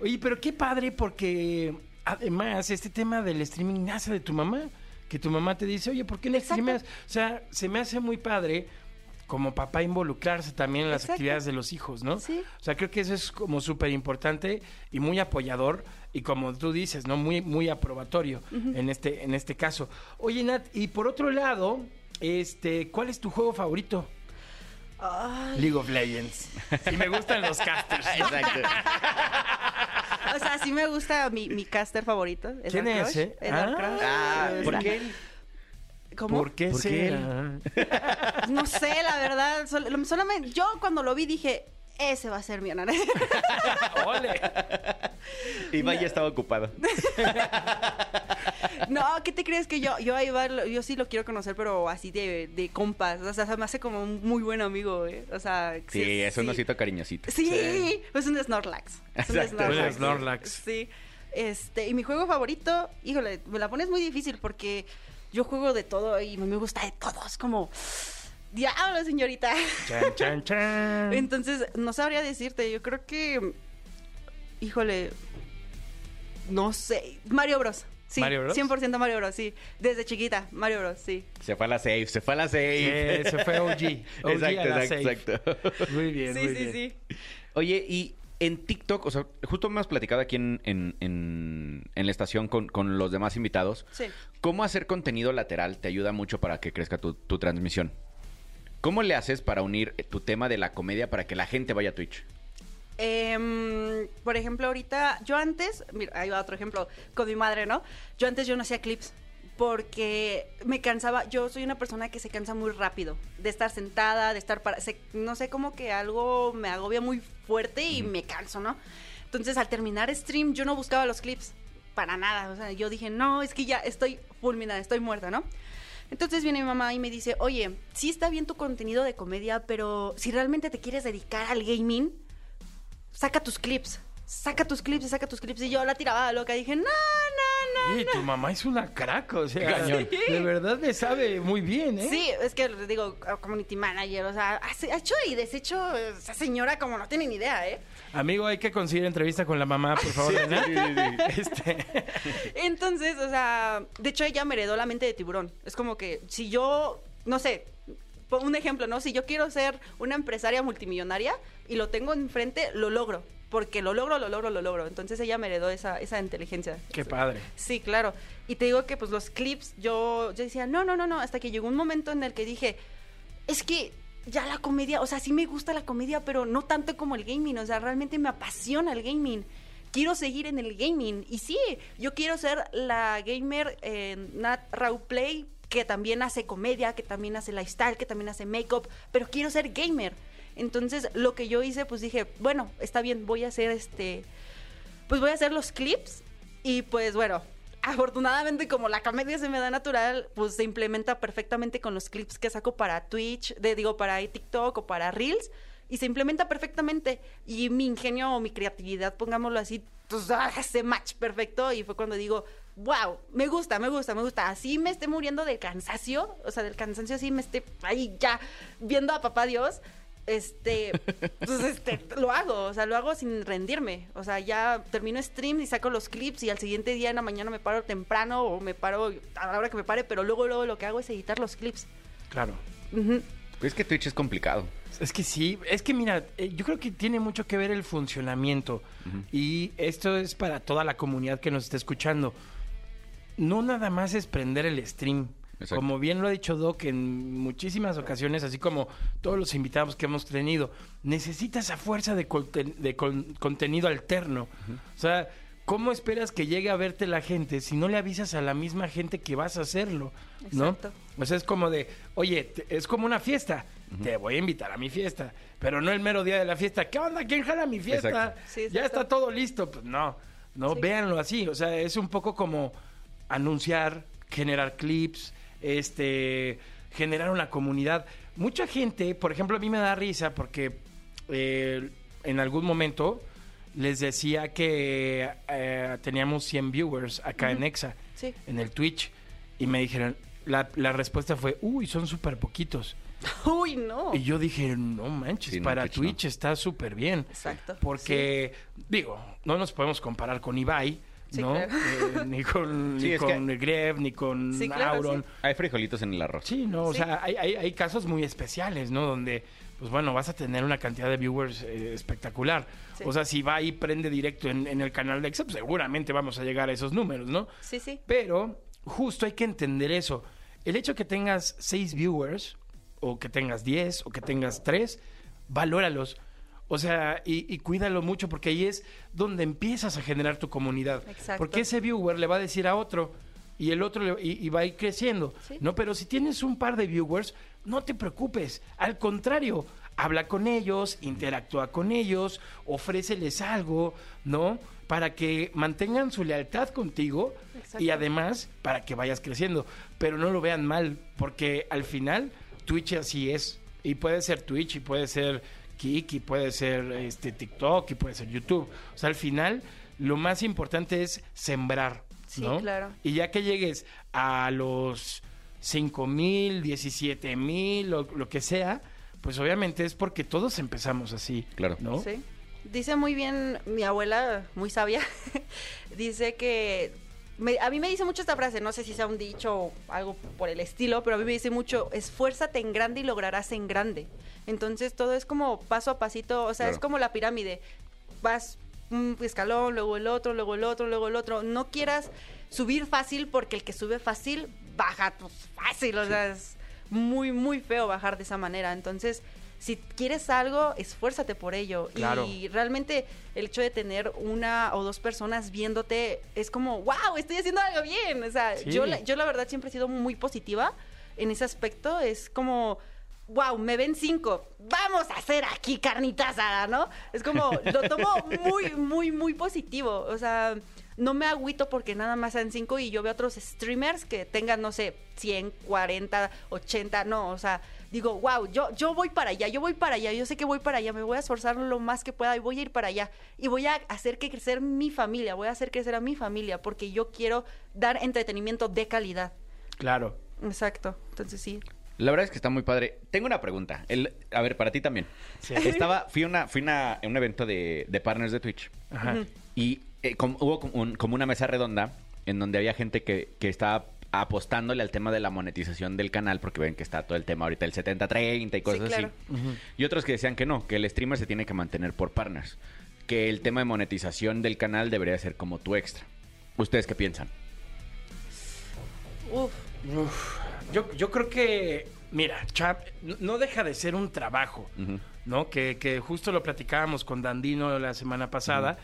Oye, pero qué padre porque además este tema del streaming nace de tu mamá. Que tu mamá te dice, oye, ¿por qué no Exacto. streameas? O sea, se me hace muy padre como papá involucrarse también en las Exacto. actividades de los hijos, ¿no? Sí. O sea, creo que eso es como súper importante y muy apoyador y como tú dices, ¿no? Muy, muy aprobatorio en, este, en este caso. Oye, Nat, y por otro lado, este, ¿cuál es tu juego favorito? Ay, League of Legends. Y me gustan los casters. Exacto. o sea, sí me gusta mi, mi caster favorito. el ¿Quién Dark es, Crush, eh? el Ah. Ah, ¿por qué? ¿Cómo? ¿Por qué ¿Por qué será? No sé, la verdad. sol- solamente, yo cuando lo vi dije, ese va a ser mi honor. ¡Ole! Iba ya estaba ocupado. no, ¿qué te crees que yo, yo a Iván, lo- yo sí lo quiero conocer, pero así de, de compas. O sea, se me hace como un muy buen amigo, ¿eh? O sea, Sí, es un osito cariñosito. Sí, es un Snorlax. Es un Exacto. Un Snorlax. Sí. Este, y mi juego favorito, híjole, me la pones muy difícil porque yo juego de todo y me gusta de todo. Es como, diablo, señorita. Chan, chan, chan. Entonces, no sabría decirte. Yo creo que, híjole, no sé. Mario Bros. Sí, ¿Mario Bros? 100% Mario Bros, sí. Desde chiquita, Mario Bros, sí. Se fue a la safe, se fue a la safe. Se fue OG. OG exacto, a la exacto, safe. exacto. Muy bien, sí, muy sí, bien. sí. Oye, y en TikTok, o sea, justo hemos platicado aquí en, en, en- en la estación con, con los demás invitados. Sí. ¿Cómo hacer contenido lateral te ayuda mucho para que crezca tu, tu transmisión? ¿Cómo le haces para unir tu tema de la comedia para que la gente vaya a Twitch? Em, por ejemplo, ahorita, yo antes, mira, ahí va otro ejemplo, con mi madre, ¿no? Yo antes yo no hacía clips porque me cansaba, yo soy una persona que se cansa muy rápido, de estar sentada, de estar para, se- no sé, como que algo me agobia muy fuerte y me canso, ¿no? Entonces, al terminar stream, yo no buscaba los clips, para nada, o sea, yo dije, no, es que ya estoy fulminada, estoy muerta, ¿no? Entonces viene mi mamá y me dice, oye, sí está bien tu contenido de comedia, pero si realmente te quieres dedicar al gaming, saca tus clips, saca tus clips, saca tus clips. Y yo la tiraba loca, dije, no, no, no. Y tu mamá es una crack, o sea, Cañón. de verdad me sabe muy bien, ¿eh? Sí, es que les digo, community manager, o sea, ha hecho y deshecho esa señora como no tiene ni idea, ¿eh? Amigo, hay que conseguir entrevista con la mamá, por favor. Este, Entonces, o sea, de hecho ella me heredó la mente de tiburón. Es como que si yo, no sé, un ejemplo, ¿no? Si yo quiero ser una empresaria multimillonaria y lo tengo enfrente, lo logro. Porque lo logro, lo logro, lo logro. Entonces ella me heredó esa, esa inteligencia. qué padre. Sí, claro. Y te digo que pues los clips, yo, yo decía, no, no, no, no, hasta que llegó un momento en el que dije, es que ya la comedia, o sea, sí me gusta la comedia, pero no tanto como el gaming, o sea, realmente me apasiona el gaming. Quiero seguir en el gaming. Y sí, yo quiero ser la gamer eh, Nat Raw Play, que también hace comedia, que también hace lifestyle, que también hace makeup, pero quiero ser gamer. Entonces, lo que yo hice, pues dije, bueno, está bien, voy a hacer este, pues voy a hacer los clips y pues bueno, afortunadamente como la comedia se me da natural, pues se implementa perfectamente con los clips que saco para Twitch, de, digo, para TikTok o para Reels. Y se implementa perfectamente. Y mi ingenio o mi creatividad, pongámoslo así, pues hace match perfecto. Y fue cuando digo, wow, me gusta, me gusta, me gusta. Así me esté muriendo del cansancio, o sea, del cansancio así me esté ahí ya viendo a papá Dios este, pues este, lo hago, o sea, lo hago sin rendirme. O sea, ya termino stream y saco los clips y al siguiente día en la mañana me paro temprano o me paro a la hora que me pare, pero luego, luego lo que hago es editar los clips. Claro. Es que Twitch es complicado. Es que sí, es que mira, eh, yo creo que tiene mucho que ver el funcionamiento y esto es para toda la comunidad que nos está escuchando. No nada más es prender el stream. Exacto. Como bien lo ha dicho Doc en muchísimas ocasiones, así como todos los invitados que hemos tenido, necesitas a fuerza de, conten- de con- contenido alterno. O sea, ¿cómo esperas que llegue a verte la gente si no le avisas a la misma gente que vas a hacerlo? ¿no? O sea, es como de, oye, es como una fiesta. Te voy a invitar a mi fiesta, pero no el mero día de la fiesta. ¿Qué onda? ¿Quién jala mi fiesta? Exacto. Sí, ya está todo listo. Pues no, no, Sí. véanlo así. O sea, es un poco como anunciar, generar clips, este, generar una comunidad. Mucha gente, por ejemplo, a mí me da risa porque eh, en algún momento les decía que eh, teníamos 100 viewers acá en Exa, Sí. en el Twitch, y me dijeron, la, la respuesta fue, uy, son súper poquitos. Uy, no. Y yo dije, no manches, Sí, no, para Twitch Twitch, no. está súper bien. Exacto. Porque, digo, no nos podemos comparar con Ibai, Sí, ¿no? claro. Eh, ni con, Sí, ni es que- con Greb, ni con Sí, claro, Auron. sí. Hay frijolitos en el arroz. Sí, no, o sea, hay, hay, hay casos muy especiales, ¿no? Donde, pues bueno, vas a tener una cantidad de viewers eh, espectacular. Sí. O sea, si va y prende directo en, en el canal de Exa, pues seguramente vamos a llegar a esos números, ¿no? Sí, sí. Pero justo hay que entender eso. El hecho que tengas seis viewers, o que tengas 10, o que tengas tres, valóralos. O sea, y, y cuídalo mucho porque ahí es donde empiezas a generar tu comunidad. Exacto. Porque ese viewer le va a decir a otro y el otro le- y, y va a ir creciendo. Sí. ¿no? Pero si tienes un par de viewers, no te preocupes. Al contrario, habla con ellos, interactúa con ellos, ofréceles algo, ¿no? Para que mantengan su lealtad contigo y además para que vayas creciendo. Pero no lo vean mal, porque al final Twitch así es. Y puede ser Twitch, y puede ser Kik, y puede ser este, TikTok, y puede ser YouTube. O sea, al final lo más importante es sembrar. Sí, ¿no? claro. Y ya que llegues a los 5 mil, 17 mil, lo, lo que sea, pues obviamente es porque todos empezamos así. Claro. ¿no? Sí. Dice muy bien mi abuela, muy sabia, dice que... me- a mí me dice mucho esta frase, no sé si sea un dicho o algo por el estilo, pero a mí me dice mucho, esfuérzate en grande y lograrás en grande. Entonces todo es como paso a pasito, o sea, Claro. es como la pirámide. Vas un escalón, luego el otro, luego el otro, luego el otro. No quieras subir fácil porque el que sube fácil baja pues, fácil, o sea, es muy, muy feo bajar de esa manera. Entonces, si quieres algo, esfuérzate por ello. Claro. Y realmente el hecho de tener una o dos personas viéndote es como, wow, estoy haciendo algo bien. O sea, Sí. yo, la- yo la verdad siempre he sido muy positiva en ese aspecto. Es como, wow, me ven cinco, vamos a hacer aquí carnita asada, ¿no? Es como, lo tomo muy, muy, muy positivo. O sea, no me agüito porque nada más sean cinco y yo veo otros streamers que tengan, no sé, 100, 40, 80, no, o sea, digo, wow, yo, yo voy para allá, yo voy para allá, yo sé que voy para allá, me voy a esforzar lo más que pueda y voy a ir para allá y voy a hacer que crecer mi familia, voy a hacer crecer a mi familia porque yo quiero dar entretenimiento de calidad. Claro. Exacto, entonces sí. La verdad es que está muy padre. Tengo una pregunta. El- a ver, para ti también. Sí. Estaba, fui a una, fui a una- un evento de, de partners de Twitch. Ajá. Y eh, com- hubo como, un- como una mesa redonda en donde había gente que, que estaba apostándole al tema de la monetización del canal, porque ven que está todo el tema ahorita el 70-30 y cosas claro. así. Y otros que decían que no, que el streamer se tiene que mantener por partners. Que el tema de monetización del canal debería ser como tu extra. ¿Ustedes qué piensan? Uf, Yo, yo creo que, mira, Chap, no- deja de ser un trabajo. ¿no? Que, que justo lo platicábamos con Dandino la semana pasada,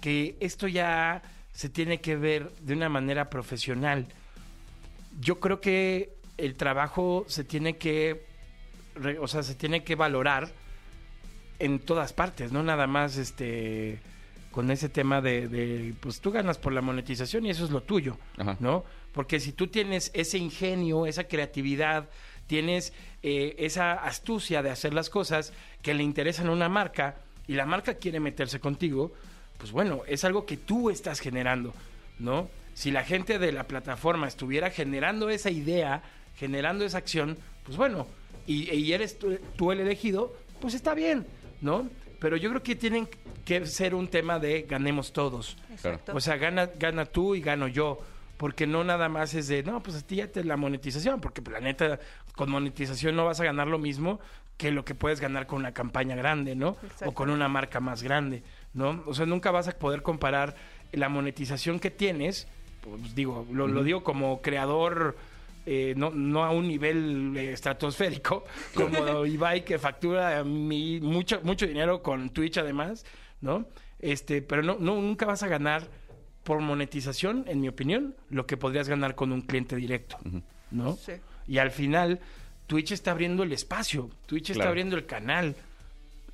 que esto ya se tiene que ver de una manera profesional. Yo creo que el trabajo se tiene que, o sea, se tiene que valorar en todas partes, no nada más este con ese tema de, de, pues tú ganas por la monetización y eso es lo tuyo, Ajá. ¿no? Porque si tú tienes ese ingenio, esa creatividad, tienes eh, esa astucia de hacer las cosas que le interesan a una marca y la marca quiere meterse contigo, pues bueno, es algo que tú estás generando, ¿no? Si la gente de la plataforma estuviera generando esa idea, generando esa acción, pues bueno, y, y eres tú, tú el elegido, pues está bien, ¿no? Pero yo creo que tienen que ser un tema de ganemos todos. exacto. O sea, gana, gana tú y gano yo. Porque no nada más es de, no, pues a ti ya te la monetización. Porque pues, la neta, con monetización no vas a ganar lo mismo que lo que puedes ganar con una campaña grande, ¿no? O con una marca más grande, ¿no? O sea, nunca vas a poder comparar la monetización que tienes, pues digo, lo, lo digo como creador, eh, no, no a un nivel eh, estratosférico, como Ibai que factura mi, mucho, mucho dinero con Twitch además, ¿no? Este, pero no, no, nunca vas a ganar por monetización, en mi opinión, lo que podrías ganar con un cliente directo, ¿no? Sí. Y al final, Twitch está abriendo el espacio, Twitch está abriendo el canal.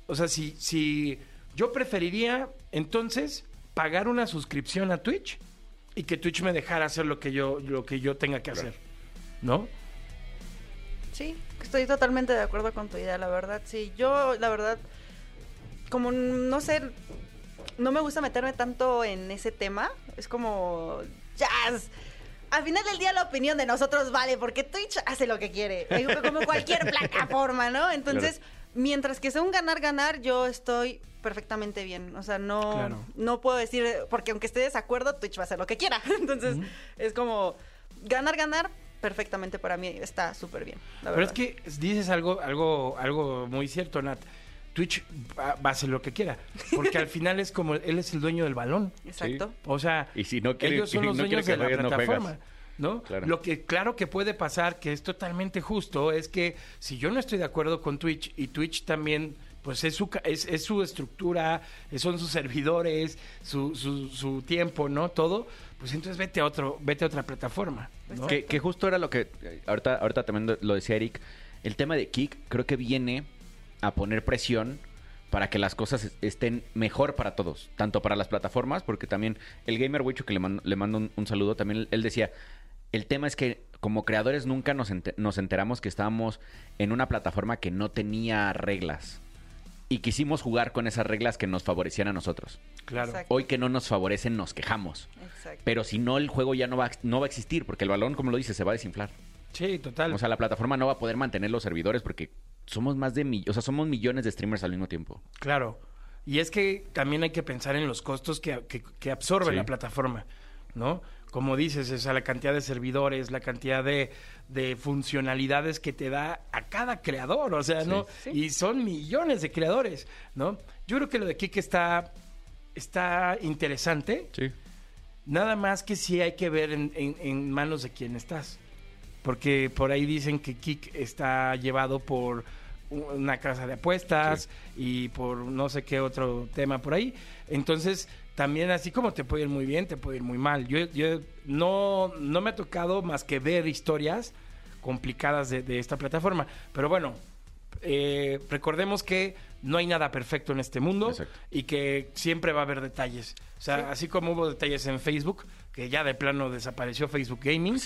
O sea, si, si yo preferiría entonces pagar una suscripción a Twitch y que Twitch me dejara hacer lo que yo, lo que yo tenga que hacer. ¿No? Sí, estoy totalmente de acuerdo con tu idea, la verdad. Sí, yo, la verdad, como no sé, no me gusta meterme tanto en ese tema. Es como, jazz. Al final del día la opinión de nosotros vale, porque Twitch hace lo que quiere, eh, como cualquier plataforma, ¿no? Entonces, mientras que sea un ganar-ganar, yo estoy perfectamente bien. O sea, no, Claro. no puedo decir, porque aunque esté de desacuerdo, Twitch va a hacer lo que quiera. Entonces, es como ganar, ganar, perfectamente para mí está súper bien. la Pero es que dices algo, algo, algo muy cierto, Nat. Twitch va, va a hacer lo que quiera. Porque al final es como él es el dueño del balón. Exacto. O sea, Y si no quiere- ellos son los no dueños de que la no plataforma. juegas. ¿No? Claro. Lo que claro que puede pasar, que es totalmente justo, es que si yo no estoy de acuerdo con Twitch y Twitch también, pues es su, es, es su estructura, son sus servidores, su, su, su tiempo, ¿no? Todo, pues entonces vete a otro, vete a otra plataforma. Que, que justo era lo que ahorita, ahorita también lo decía Eric. El tema de Kick creo que viene a poner presión para que las cosas es- estén mejor para todos, tanto para las plataformas, porque también el gamer Wicho que le mando, le mando un, saludo, también él decía, el tema es que como creadores nunca nos, ente- nos enteramos que estábamos en una plataforma que no tenía reglas y quisimos jugar con esas reglas que nos favorecían a nosotros. Claro. Exacto. Hoy que no nos favorecen, nos quejamos. Exacto. Pero si no, el juego ya no va, no va a existir, porque el balón, como lo dice, se va a desinflar. Sí, total. O sea, la plataforma no va a poder mantener los servidores porque somos más de mi- o sea, somos millones de streamers al mismo tiempo. Claro. Y es que también hay que pensar en los costos que, que- que absorbe Sí. la plataforma, ¿no? Como dices, o sea, la cantidad de servidores, la cantidad de, de funcionalidades que te da a cada creador, o sea, ¿no? Y son millones de creadores, ¿no? Yo creo que lo de Kik está, está interesante, Sí. nada más que sí hay que ver en, en- en manos de quién estás. Porque por ahí dicen que Kik está llevado por una casa de apuestas y por no sé qué otro tema por ahí. Entonces, también así como te puede ir muy bien, te puede ir muy mal. Yo, yo no, no me ha tocado más que ver historias complicadas de, de esta plataforma. Pero bueno, eh, recordemos que no hay nada perfecto en este mundo Exacto. y que siempre va a haber detalles. O sea, así como hubo detalles en Facebook, que ya de plano desapareció Facebook Gaming,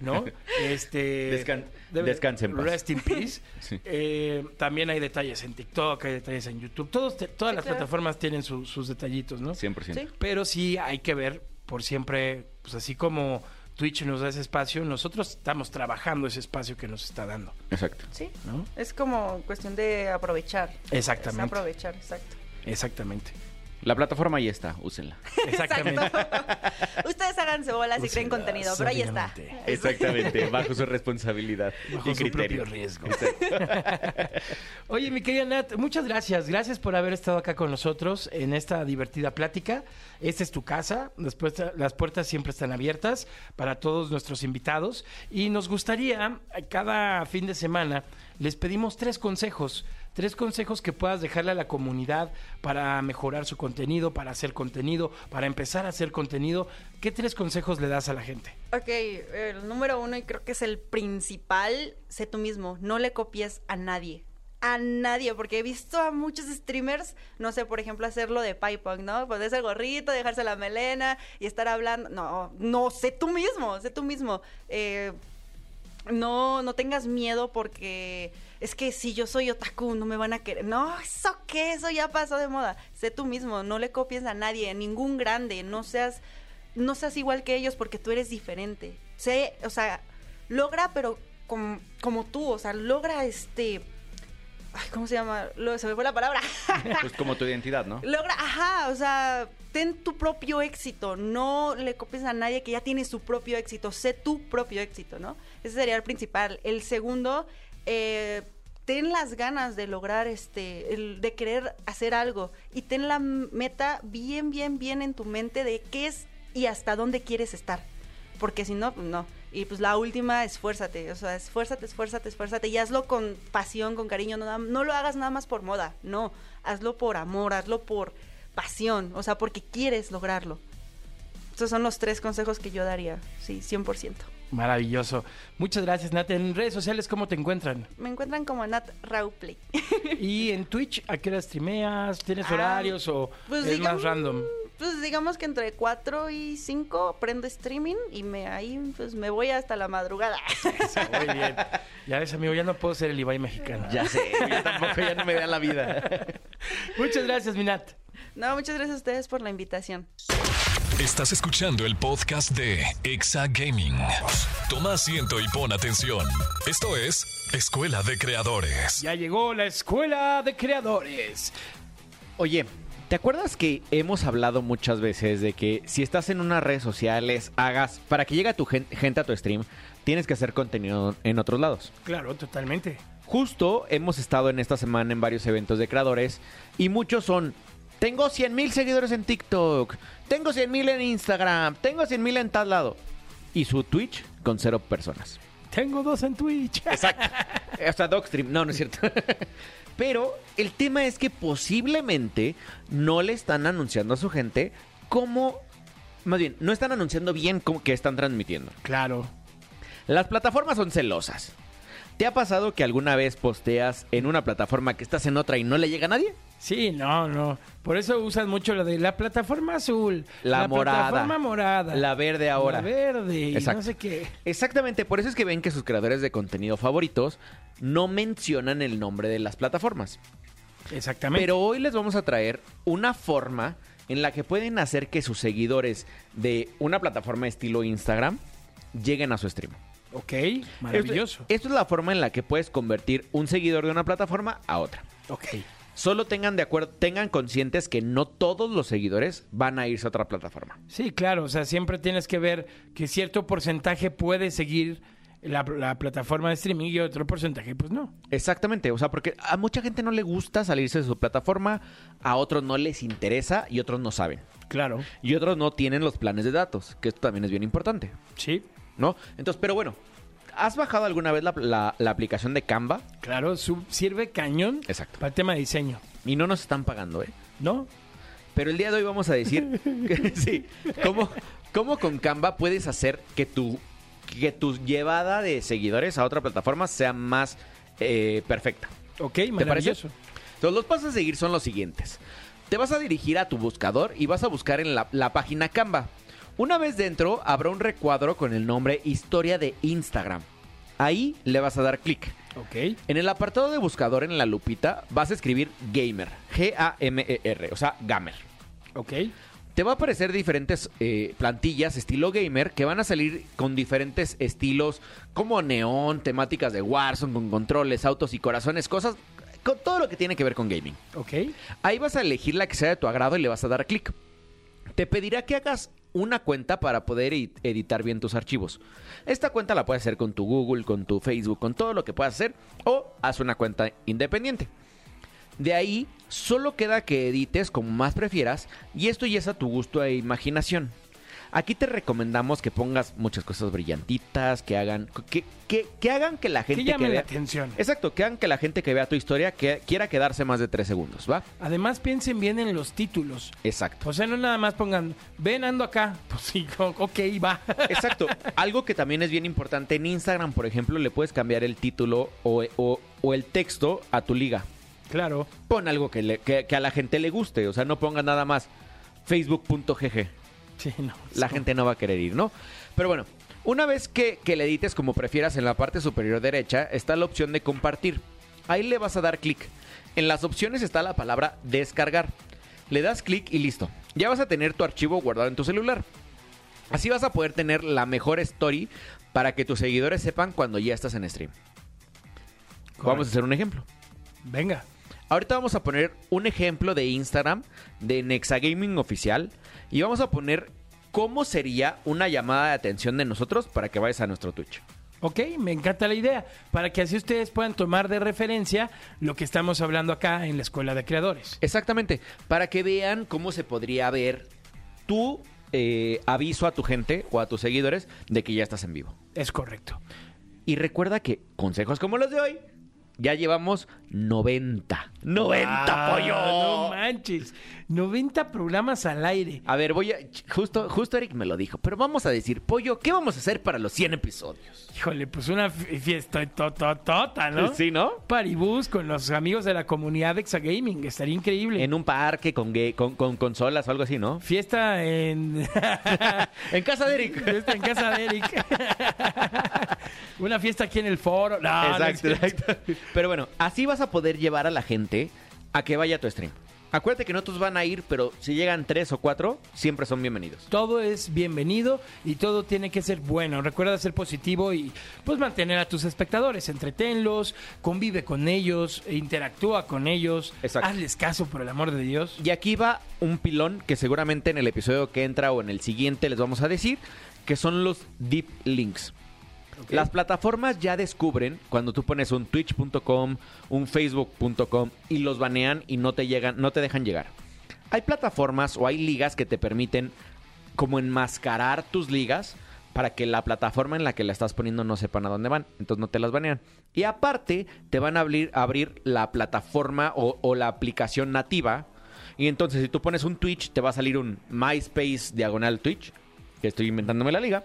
¿no? Este, Descan- debe- descanse en paz. Rest in peace. Sí. Eh, también hay detalles en TikTok, hay detalles en YouTube. Todos, te- todas Sí, las claro. plataformas tienen su- sus detallitos, ¿no? 100%. Sí. Pero sí hay que ver por siempre, pues así como Twitch nos da ese espacio, nosotros estamos trabajando ese espacio que nos está dando, Exacto. Sí. ¿no? Es como cuestión de aprovechar. Exactamente. Es aprovechar, exacto. Exactamente. La plataforma ahí está, úsenla. Exactamente. Ustedes háganse bolas si creen contenido, pero ahí está. Exactamente, bajo su responsabilidad Bajo y su criterio. propio riesgo. Oye, mi querida Nat, muchas gracias. Gracias por haber estado acá con nosotros en esta divertida plática. Esta es tu casa. Después, las puertas siempre están abiertas para todos nuestros invitados. Y nos gustaría, cada fin de semana, les pedimos tres consejos. Tres consejos que puedas dejarle a la comunidad para mejorar su contenido, para hacer contenido, para empezar a hacer contenido. ¿Qué tres consejos le das a la gente? Ok, el número uno y creo que es el principal, sé tú mismo, no le copies a nadie. A nadie, porque he visto a muchos streamers, no sé, por ejemplo, hacerlo de Pipong, ¿no? Ponerse el gorrito, dejarse la melena y estar hablando. No, no, sé tú mismo, sé tú mismo. Eh, no, no tengas miedo porque es que si yo soy otaku no me van a querer. No, eso qué, eso ya pasó de moda. Sé tú mismo, no le copies a nadie, a ningún grande, no seas, no seas igual que ellos porque tú eres diferente. Sé, o sea, logra, pero como, como tú, o sea, logra este. Ay, ¿cómo se llama? Lo- se me fue la palabra. Pues como tu identidad, ¿no? Logra, ajá, o sea, ten tu propio éxito, no le copies a nadie que ya tiene su propio éxito, sé tu propio éxito, ¿no? Ese sería el principal. El segundo, eh, ten las ganas de lograr este, de querer hacer algo y ten la meta bien, bien, bien en tu mente de qué es y hasta dónde quieres estar. Porque si no, pues no. Y pues la última, esfuérzate. O sea, esfuérzate, esfuérzate, esfuérzate. Y hazlo con pasión, con cariño. No, no lo hagas nada más por moda. No. Hazlo por amor, hazlo por pasión. O sea, porque quieres lograrlo. Estos son los tres consejos que yo daría. Sí, 100%. Maravilloso. Muchas gracias, Nat. En redes sociales, ¿cómo te encuentran? Me encuentran como Nat Rauplay. Y en Twitch, ¿a qué hora streameas? ¿Tienes Ah, horarios o pues es digamos- más random? Pues digamos que entre 4 y 5 prendo streaming y me ahí pues me voy hasta la madrugada. Eso, muy bien. Ya ves, amigo, ya no puedo ser el Ibai mexicano. Ya sé, yo tampoco ya no me da la vida. Muchas gracias, Minat. no, muchas gracias a ustedes por la invitación. Estás escuchando el podcast de Exa Gaming. Toma asiento y pon atención. Esto es Escuela de Creadores. Ya llegó la Escuela de Creadores. Oye, ¿te acuerdas que hemos hablado muchas veces de que si estás en unas redes sociales, hagas, para que llegue a tu gen- gente a tu stream, tienes que hacer contenido en otros lados? Claro, totalmente. Justo hemos estado en esta semana en varios eventos de creadores y muchos son, tengo 100 mil seguidores en TikTok, tengo 100 mil en Instagram, tengo 100 mil en tal lado. Y su Twitch con cero personas. Tengo dos en Twitch. Exacto. O sea, Dogstream. No, no es cierto. Pero el tema es que posiblemente no le están anunciando a su gente cómo... Más bien, no están anunciando bien cómo que están transmitiendo. Claro. Las plataformas son celosas. ¿Te ha pasado que alguna vez posteas en una plataforma que estás en otra y no le llega a nadie? Sí, no, no. Por eso usan mucho lo de la plataforma azul. La morada. plataforma morada. La verde ahora. La verde. y no sé qué. Exactamente, por eso es que ven que sus creadores de contenido favoritos no mencionan el nombre de las plataformas. Exactamente. Pero hoy les vamos a traer una forma en la que pueden hacer que sus seguidores de una plataforma estilo Instagram lleguen a su stream. Ok, maravilloso. Esto, esto es la forma en la que puedes convertir un seguidor de una plataforma a otra. Ok. Solo tengan de acuerdo, tengan conscientes que no todos los seguidores van a irse a otra plataforma. Sí, claro. O sea, siempre tienes que ver que cierto porcentaje puede seguir la, la plataforma de streaming y otro porcentaje, pues no. Exactamente, o sea, porque a mucha gente no le gusta salirse de su plataforma, a otros no les interesa y otros no saben. Claro. Y otros no tienen los planes de datos, que esto también es bien importante. Sí, ¿no? Entonces, pero bueno, ¿has bajado alguna vez la, la- la aplicación de Canva? claro. su- sirve cañón Exacto. para el tema de diseño, Y no nos están pagando, ¿eh? ¿no? Pero el día de hoy vamos a decir, que, sí, cómo, cómo con Canva puedes hacer que tu, que tu llevada de seguidores a otra plataforma sea más eh, perfecta. Ok, parece? maravilloso. Entonces, los pasos a seguir son los siguientes. Te vas a dirigir a tu buscador y vas a buscar en la, la página Canva. Una vez dentro, habrá un recuadro con el nombre Historia de Instagram. Ahí le vas a dar clic. Ok. En el apartado de buscador en la lupita vas a escribir gamer, G-A-M-E-R, o sea, gamer. Ok. Te va a aparecer diferentes eh, plantillas estilo gamer que van a salir con diferentes estilos como neón, temáticas de Warzone, con controles, autos y corazones, cosas, con todo lo que tiene que ver con gaming. Ok. Ahí vas a elegir la que sea de tu agrado y le vas a dar clic. Te pedirá que hagas una cuenta para poder edi- editar bien tus archivos. Esta cuenta la puedes hacer con tu Google, con tu Facebook, con todo lo que puedas hacer o haz una cuenta independiente. De ahí solo queda que edites como más prefieras y esto ya es a tu gusto e imaginación. Aquí te recomendamos que pongas muchas cosas brillantitas, que hagan que, que- que hagan que la gente Que llame que la vea atención. Exacto, que hagan que la gente que vea tu historia que, quiera quedarse más de tres segundos, ¿va? Además, piensen bien en los títulos. Exacto. O sea, no nada más pongan, ven, ando acá. Pues sí, ok, va. Exacto. Algo que también es bien importante en Instagram, por ejemplo, le puedes cambiar el título o, o- o el texto a tu liga. claro. Pon algo que, le- que- que a la gente le guste, o sea, no ponga nada más facebook.gg. Sí, no. La gente no va a querer ir, ¿no? Pero bueno, una vez que, que le edites como prefieras en la parte superior derecha, está la opción de compartir. Ahí le vas a dar clic. En las opciones está la palabra descargar. Le das clic y listo. Ya vas a tener tu archivo guardado en tu celular. Así vas a poder tener la mejor story para que tus seguidores sepan cuando ya estás en stream. Vamos a hacer un ejemplo. Venga. Ahorita vamos a poner un ejemplo de Instagram de Nexa Gaming Oficial y vamos a poner cómo sería una llamada de atención de nosotros para que vayas a nuestro Twitch. Ok, me encanta la idea. Para que así ustedes puedan tomar de referencia lo que estamos hablando acá en la Escuela de Creadores. Exactamente, para que vean cómo se podría ver tu eh, aviso a tu gente o a tus seguidores de que ya estás en vivo. Es correcto. Y recuerda que consejos como los de hoy, ya llevamos 90. 90, Ah, pollo. No manches. 90 programas al aire. A ver, voy a. Justo, justo Eric me lo dijo, pero vamos a decir, pollo, ¿qué vamos a hacer para los 100 episodios? Híjole, pues una fi- fiesta tototota, ¿no? Sí, ¿no? Paribus con los amigos de la comunidad de Exagaming. Estaría increíble. En un parque con, gay- con, con consolas o algo así, ¿no? Fiesta en... En casa de Eric. Fiesta en casa de Eric. Una fiesta aquí en el foro. No, no exacto, cierto. exacto. Pero bueno, así vas a poder llevar a la gente a que vaya a tu stream. Acuérdate que no todos van a ir, pero si llegan tres o cuatro, siempre son bienvenidos. Todo es bienvenido y todo tiene que ser bueno. Recuerda ser positivo y pues mantener a tus espectadores, entretenlos, convive con ellos, interactúa con ellos, Exacto. hazles caso por el amor de Dios. Y aquí va un pilón que seguramente en el episodio que entra o en el siguiente les vamos a decir, que son los deep links. Las plataformas ya descubren cuando tú pones un twitch.com, un facebook.com y los banean y no te llegan, no te dejan llegar. Hay plataformas o hay ligas que te permiten como enmascarar tus ligas para que la plataforma en la que la estás poniendo no sepan a dónde van, entonces no te las banean. Y aparte te van a abrir, la plataforma o la aplicación nativa y entonces si tú pones un Twitch te va a salir un MySpace diagonal Twitch, que estoy inventándome la liga,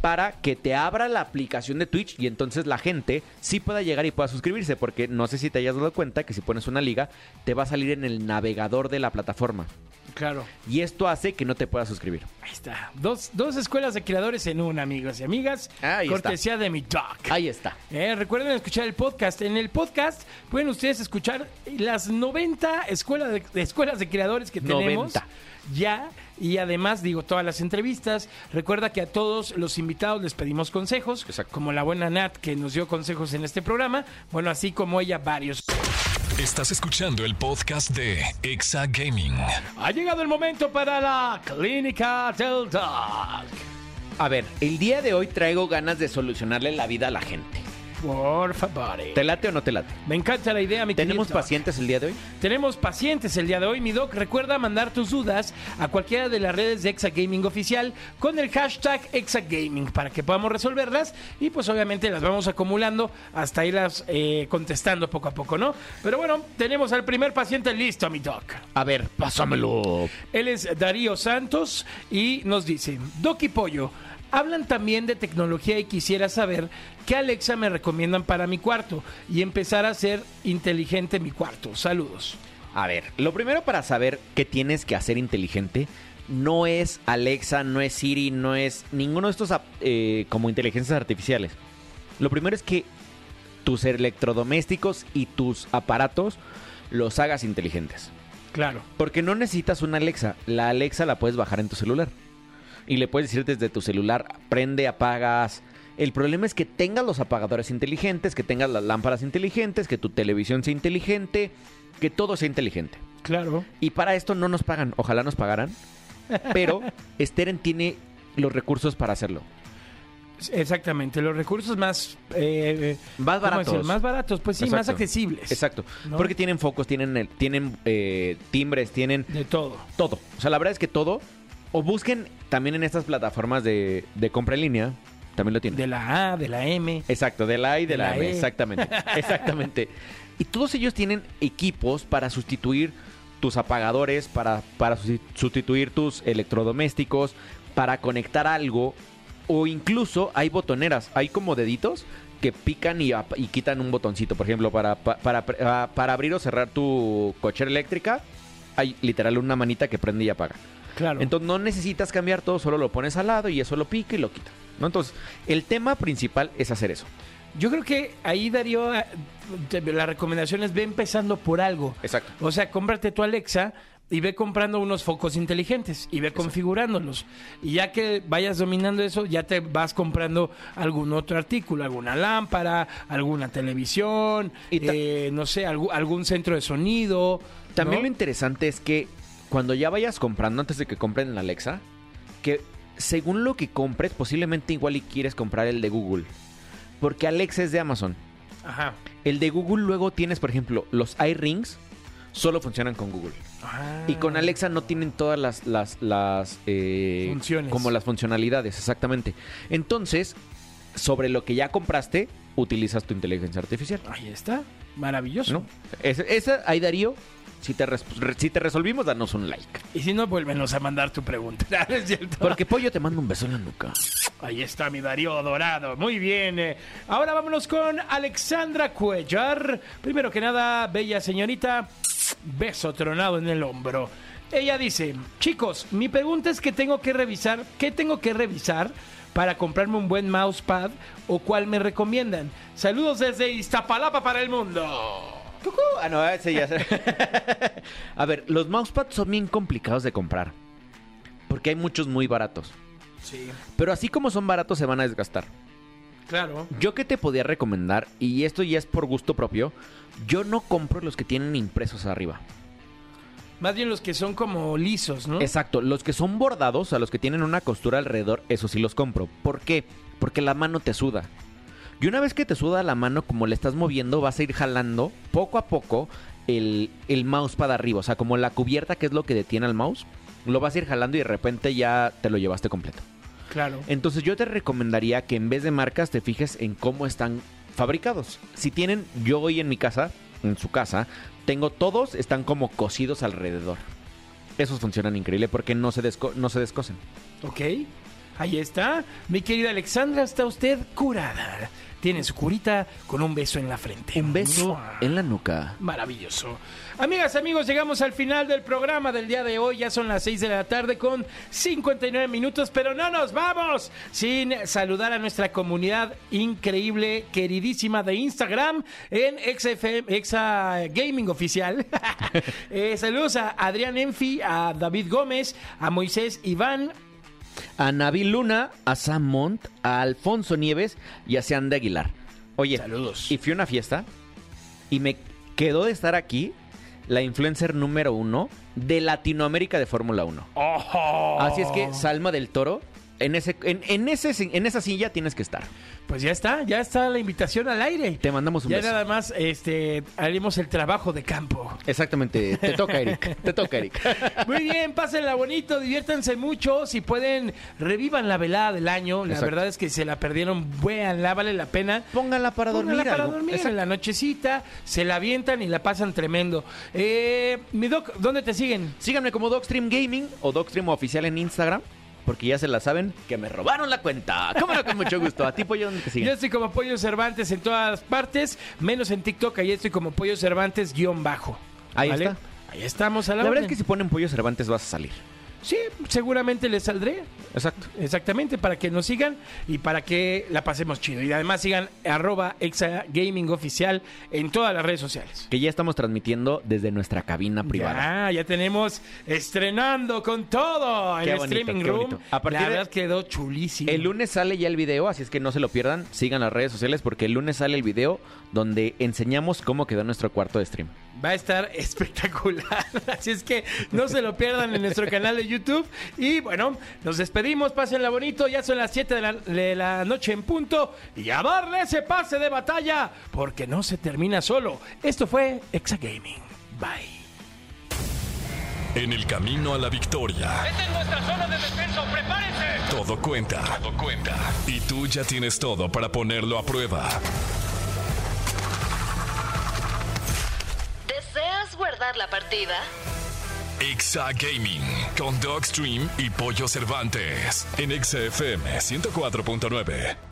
para que te abra la aplicación de Twitch y entonces la gente sí pueda llegar y pueda suscribirse, porque no sé si te hayas dado cuenta que si pones una liga, te va a salir en el navegador de la plataforma. Claro. Y esto hace que no te puedas suscribir. Ahí está. Dos, dos escuelas de creadores en una, amigos y amigas. Ahí está. Cortesía de mi doc. Ahí está. Eh, recuerden escuchar el podcast. En el podcast pueden ustedes escuchar las 90 escuelas de, de escuelas de creadores que tenemos 90. ya. Y además, digo, todas las entrevistas. Recuerda que a todos los invitados les pedimos consejos. Exacto. Como la buena Nat que nos dio consejos en este programa. Bueno, así como ella, varios. Estás escuchando el podcast de Exa Gaming. Ha llegado el momento para la clínica del dog. A ver, el día de hoy traigo ganas de solucionarle la vida a la gente. Por favor. ¿Te late o no te late? Me encanta la idea, mi ¿Tenemos querido pacientes el día de hoy? Tenemos pacientes el día de hoy, mi doc. Recuerda mandar tus dudas a cualquiera de las redes de Exagaming Oficial con el hashtag Exagaming para que podamos resolverlas y pues obviamente las vamos acumulando hasta irlas eh, contestando poco a poco, ¿no? Pero bueno, tenemos al primer paciente listo, mi doc. A ver, pásamelo. Él es Darío Santos y nos dice, Doc y Pollo, hablan también de tecnología y quisiera saber qué Alexa me recomiendan para mi cuarto y empezar a ser inteligente mi cuarto. Saludos. A ver, lo primero para saber qué tienes que hacer inteligente no es Alexa, no es Siri, no es ninguno de estos eh, como inteligencias artificiales. Lo primero es que tus electrodomésticos y tus aparatos los hagas inteligentes. Claro. Porque no necesitas una Alexa. La Alexa la puedes bajar en tu celular. Y le puedes decir desde tu celular, prende, apagas. El problema es que tengas los apagadores inteligentes, que tengas las lámparas inteligentes, que tu televisión sea inteligente, que todo sea inteligente. Claro. Y para esto no nos pagan. Ojalá nos pagaran. Pero Steren tiene los recursos para hacerlo. Exactamente, los recursos más... eh, Más ¿cómo baratos. Más baratos, pues sí, más Exacto. accesibles. Exacto. ¿No? Porque tienen focos, tienen, tienen eh, timbres, tienen De todo. todo. O sea, la verdad es que todo. O busquen también en estas plataformas de, de compra en línea. También lo tienen. De la A, de la M. Exacto, de la A y de, De la, la M. E. Exactamente. Exactamente. Y todos ellos tienen equipos para sustituir tus apagadores, para, para susti- sustituir tus electrodomésticos, para conectar algo. O incluso hay botoneras, hay como deditos que pican y, y quitan un botoncito. Por ejemplo, para, pa- para, para, para abrir o cerrar tu cochera eléctrica, hay literal una manita que prende y apaga. Claro. Entonces no necesitas cambiar todo, solo lo pones al lado y eso lo pica y lo quita. ¿no? Entonces, el tema principal es hacer eso. Yo creo que ahí, Darío, eh, la recomendación es ve empezando por algo. Exacto. O sea, cómprate tu Alexa y ve comprando unos focos inteligentes y ve configurándolos. Y ya que vayas dominando eso, ya te vas comprando algún otro artículo, alguna lámpara, alguna televisión, Y eh, no sé, algú- algún centro de sonido. También ¿no? lo interesante es que cuando ya vayas comprando, antes de que compren la Alexa, que según lo que compres, posiblemente igual y quieres comprar el de Google. Porque Alexa es de Amazon. Ajá. El de Google luego tienes, por ejemplo, los iRings solo funcionan con Google. Ah. Y con Alexa no tienen todas las, las, las eh, Funciones. Como las funcionalidades, exactamente. Entonces, sobre lo que ya compraste, utilizas tu inteligencia artificial. Ahí está. Maravilloso. ¿No? Ese, ahí Darío, si te, si te resolvimos, danos un like. Y si no, vuélvenos a mandar tu pregunta. ¿No es cierto? Porque Pollo te manda un beso en la nuca. Ahí está mi Darío Dorado. Muy bien. eh. Ahora vámonos con Alexandra Cuellar. Primero que nada, bella señorita, beso tronado en el hombro. Ella dice, chicos, mi pregunta es que tengo que revisar, ¿qué tengo que revisar para comprarme un buen mousepad o cuál me recomiendan? Saludos desde Iztapalapa para el mundo. ¡Cucú! Ah, no, ese ya. A ver, los mousepads son bien complicados de comprar. Porque hay muchos muy baratos. Sí, Pero así como son baratos, se van a desgastar. claro. Yo que te podía recomendar, y esto ya es por gusto propio, yo no compro los que tienen impresos arriba. Más bien los que son como lisos, ¿no? Exacto, los que son bordados, a los que tienen una costura alrededor, eso sí los compro. ¿Por qué? Porque la mano te suda. Y una vez que te suda la mano, como le estás moviendo, vas a ir jalando poco a poco el, el mousepad arriba. O sea, como la cubierta, que es lo que detiene al mouse, lo vas a ir jalando y de repente ya te lo llevaste completo. Claro. Entonces yo te recomendaría que en vez de marcas te fijes en cómo están fabricados. Si tienen, yo hoy en mi casa, en su casa, tengo todos, están como cosidos alrededor. Esos funcionan increíble porque no se, desco- no se descosen. Ok. Ahí está. Mi querida Alexandra, está usted curada. Tiene su curita con un beso en la frente. Un beso ¡Mua! en la nuca. Maravilloso. Amigas, amigos, llegamos al final del programa del día de hoy. Ya son las 6 de la tarde con 59 minutos, pero no nos vamos sin saludar a nuestra comunidad increíble, queridísima de Instagram en XFM, Exa Gaming Oficial. Eh, saludos a Adrián Enfi, a David Gómez, a Moisés Iván, A Nabil Luna, a Sam Montt, a Alfonso Nieves y a Sean de Aguilar. Oye, Saludos. y fui a una fiesta y me quedó de estar aquí la influencer número uno de Latinoamérica de Fórmula 1. ¡Ojo! Así es que Salma del Toro, en, ese, en, en ese, en esa silla tienes que estar. Pues ya está, ya está la invitación al aire. Te mandamos un ya beso. nada más este, haremos el trabajo de campo. Exactamente, te toca Eric, te toca Eric. Muy bien, pásenla bonito, diviértanse mucho. Si pueden, revivan la velada del año. La Exacto. verdad es que se la perdieron, véanla, vale la pena. Póngala para Pónganla dormir. para algo. dormir Exacto. en la nochecita, se la avientan y la pasan tremendo. Eh, mi doc, ¿dónde te siguen? Síganme como Dogstream Gaming o Dogstream Oficial en Instagram, porque ya se la saben que me robaron la cuenta. Cómo con mucho gusto. A ti, Pollo, ¿dónde te siguen? Yo estoy como Pollo Cervantes en todas partes, menos en TikTok, ahí estoy como Pollo Cervantes guion bajo. Ahí está. Ahí estamos a la, La verdad es que si ponen Pollo Cervantes vas a salir. Sí, seguramente les saldré. Exacto. Exactamente, para que nos sigan y para que la pasemos chido. Y además sigan arroba exa gaming oficial en todas las redes sociales. Que ya estamos transmitiendo desde nuestra cabina privada. Ya, ya tenemos estrenando con todo Qué el bonito, streaming room. A partir la de- verdad quedó chulísimo. El lunes sale ya el video, así es que no se lo pierdan. Sigan las redes sociales porque el lunes sale el video donde enseñamos cómo quedó nuestro cuarto de stream. Va a estar espectacular. Así es que no se lo pierdan en nuestro canal de YouTube. Y bueno, nos despedimos. Pásenla bonito. Ya son las 7 de la, de la noche en punto. Y a darle ese pase de batalla. Porque no se termina solo. Esto fue Exa Gaming. Bye. En el camino a la victoria, Esta es nuestra zona de defensa. ¡Prepárense! todo cuenta. Todo cuenta. Y tú ya tienes todo para ponerlo a prueba. ¿Deseas guardar la partida? Exa Gaming con Dogstream y Pollo Cervantes en Exa FM 104.9.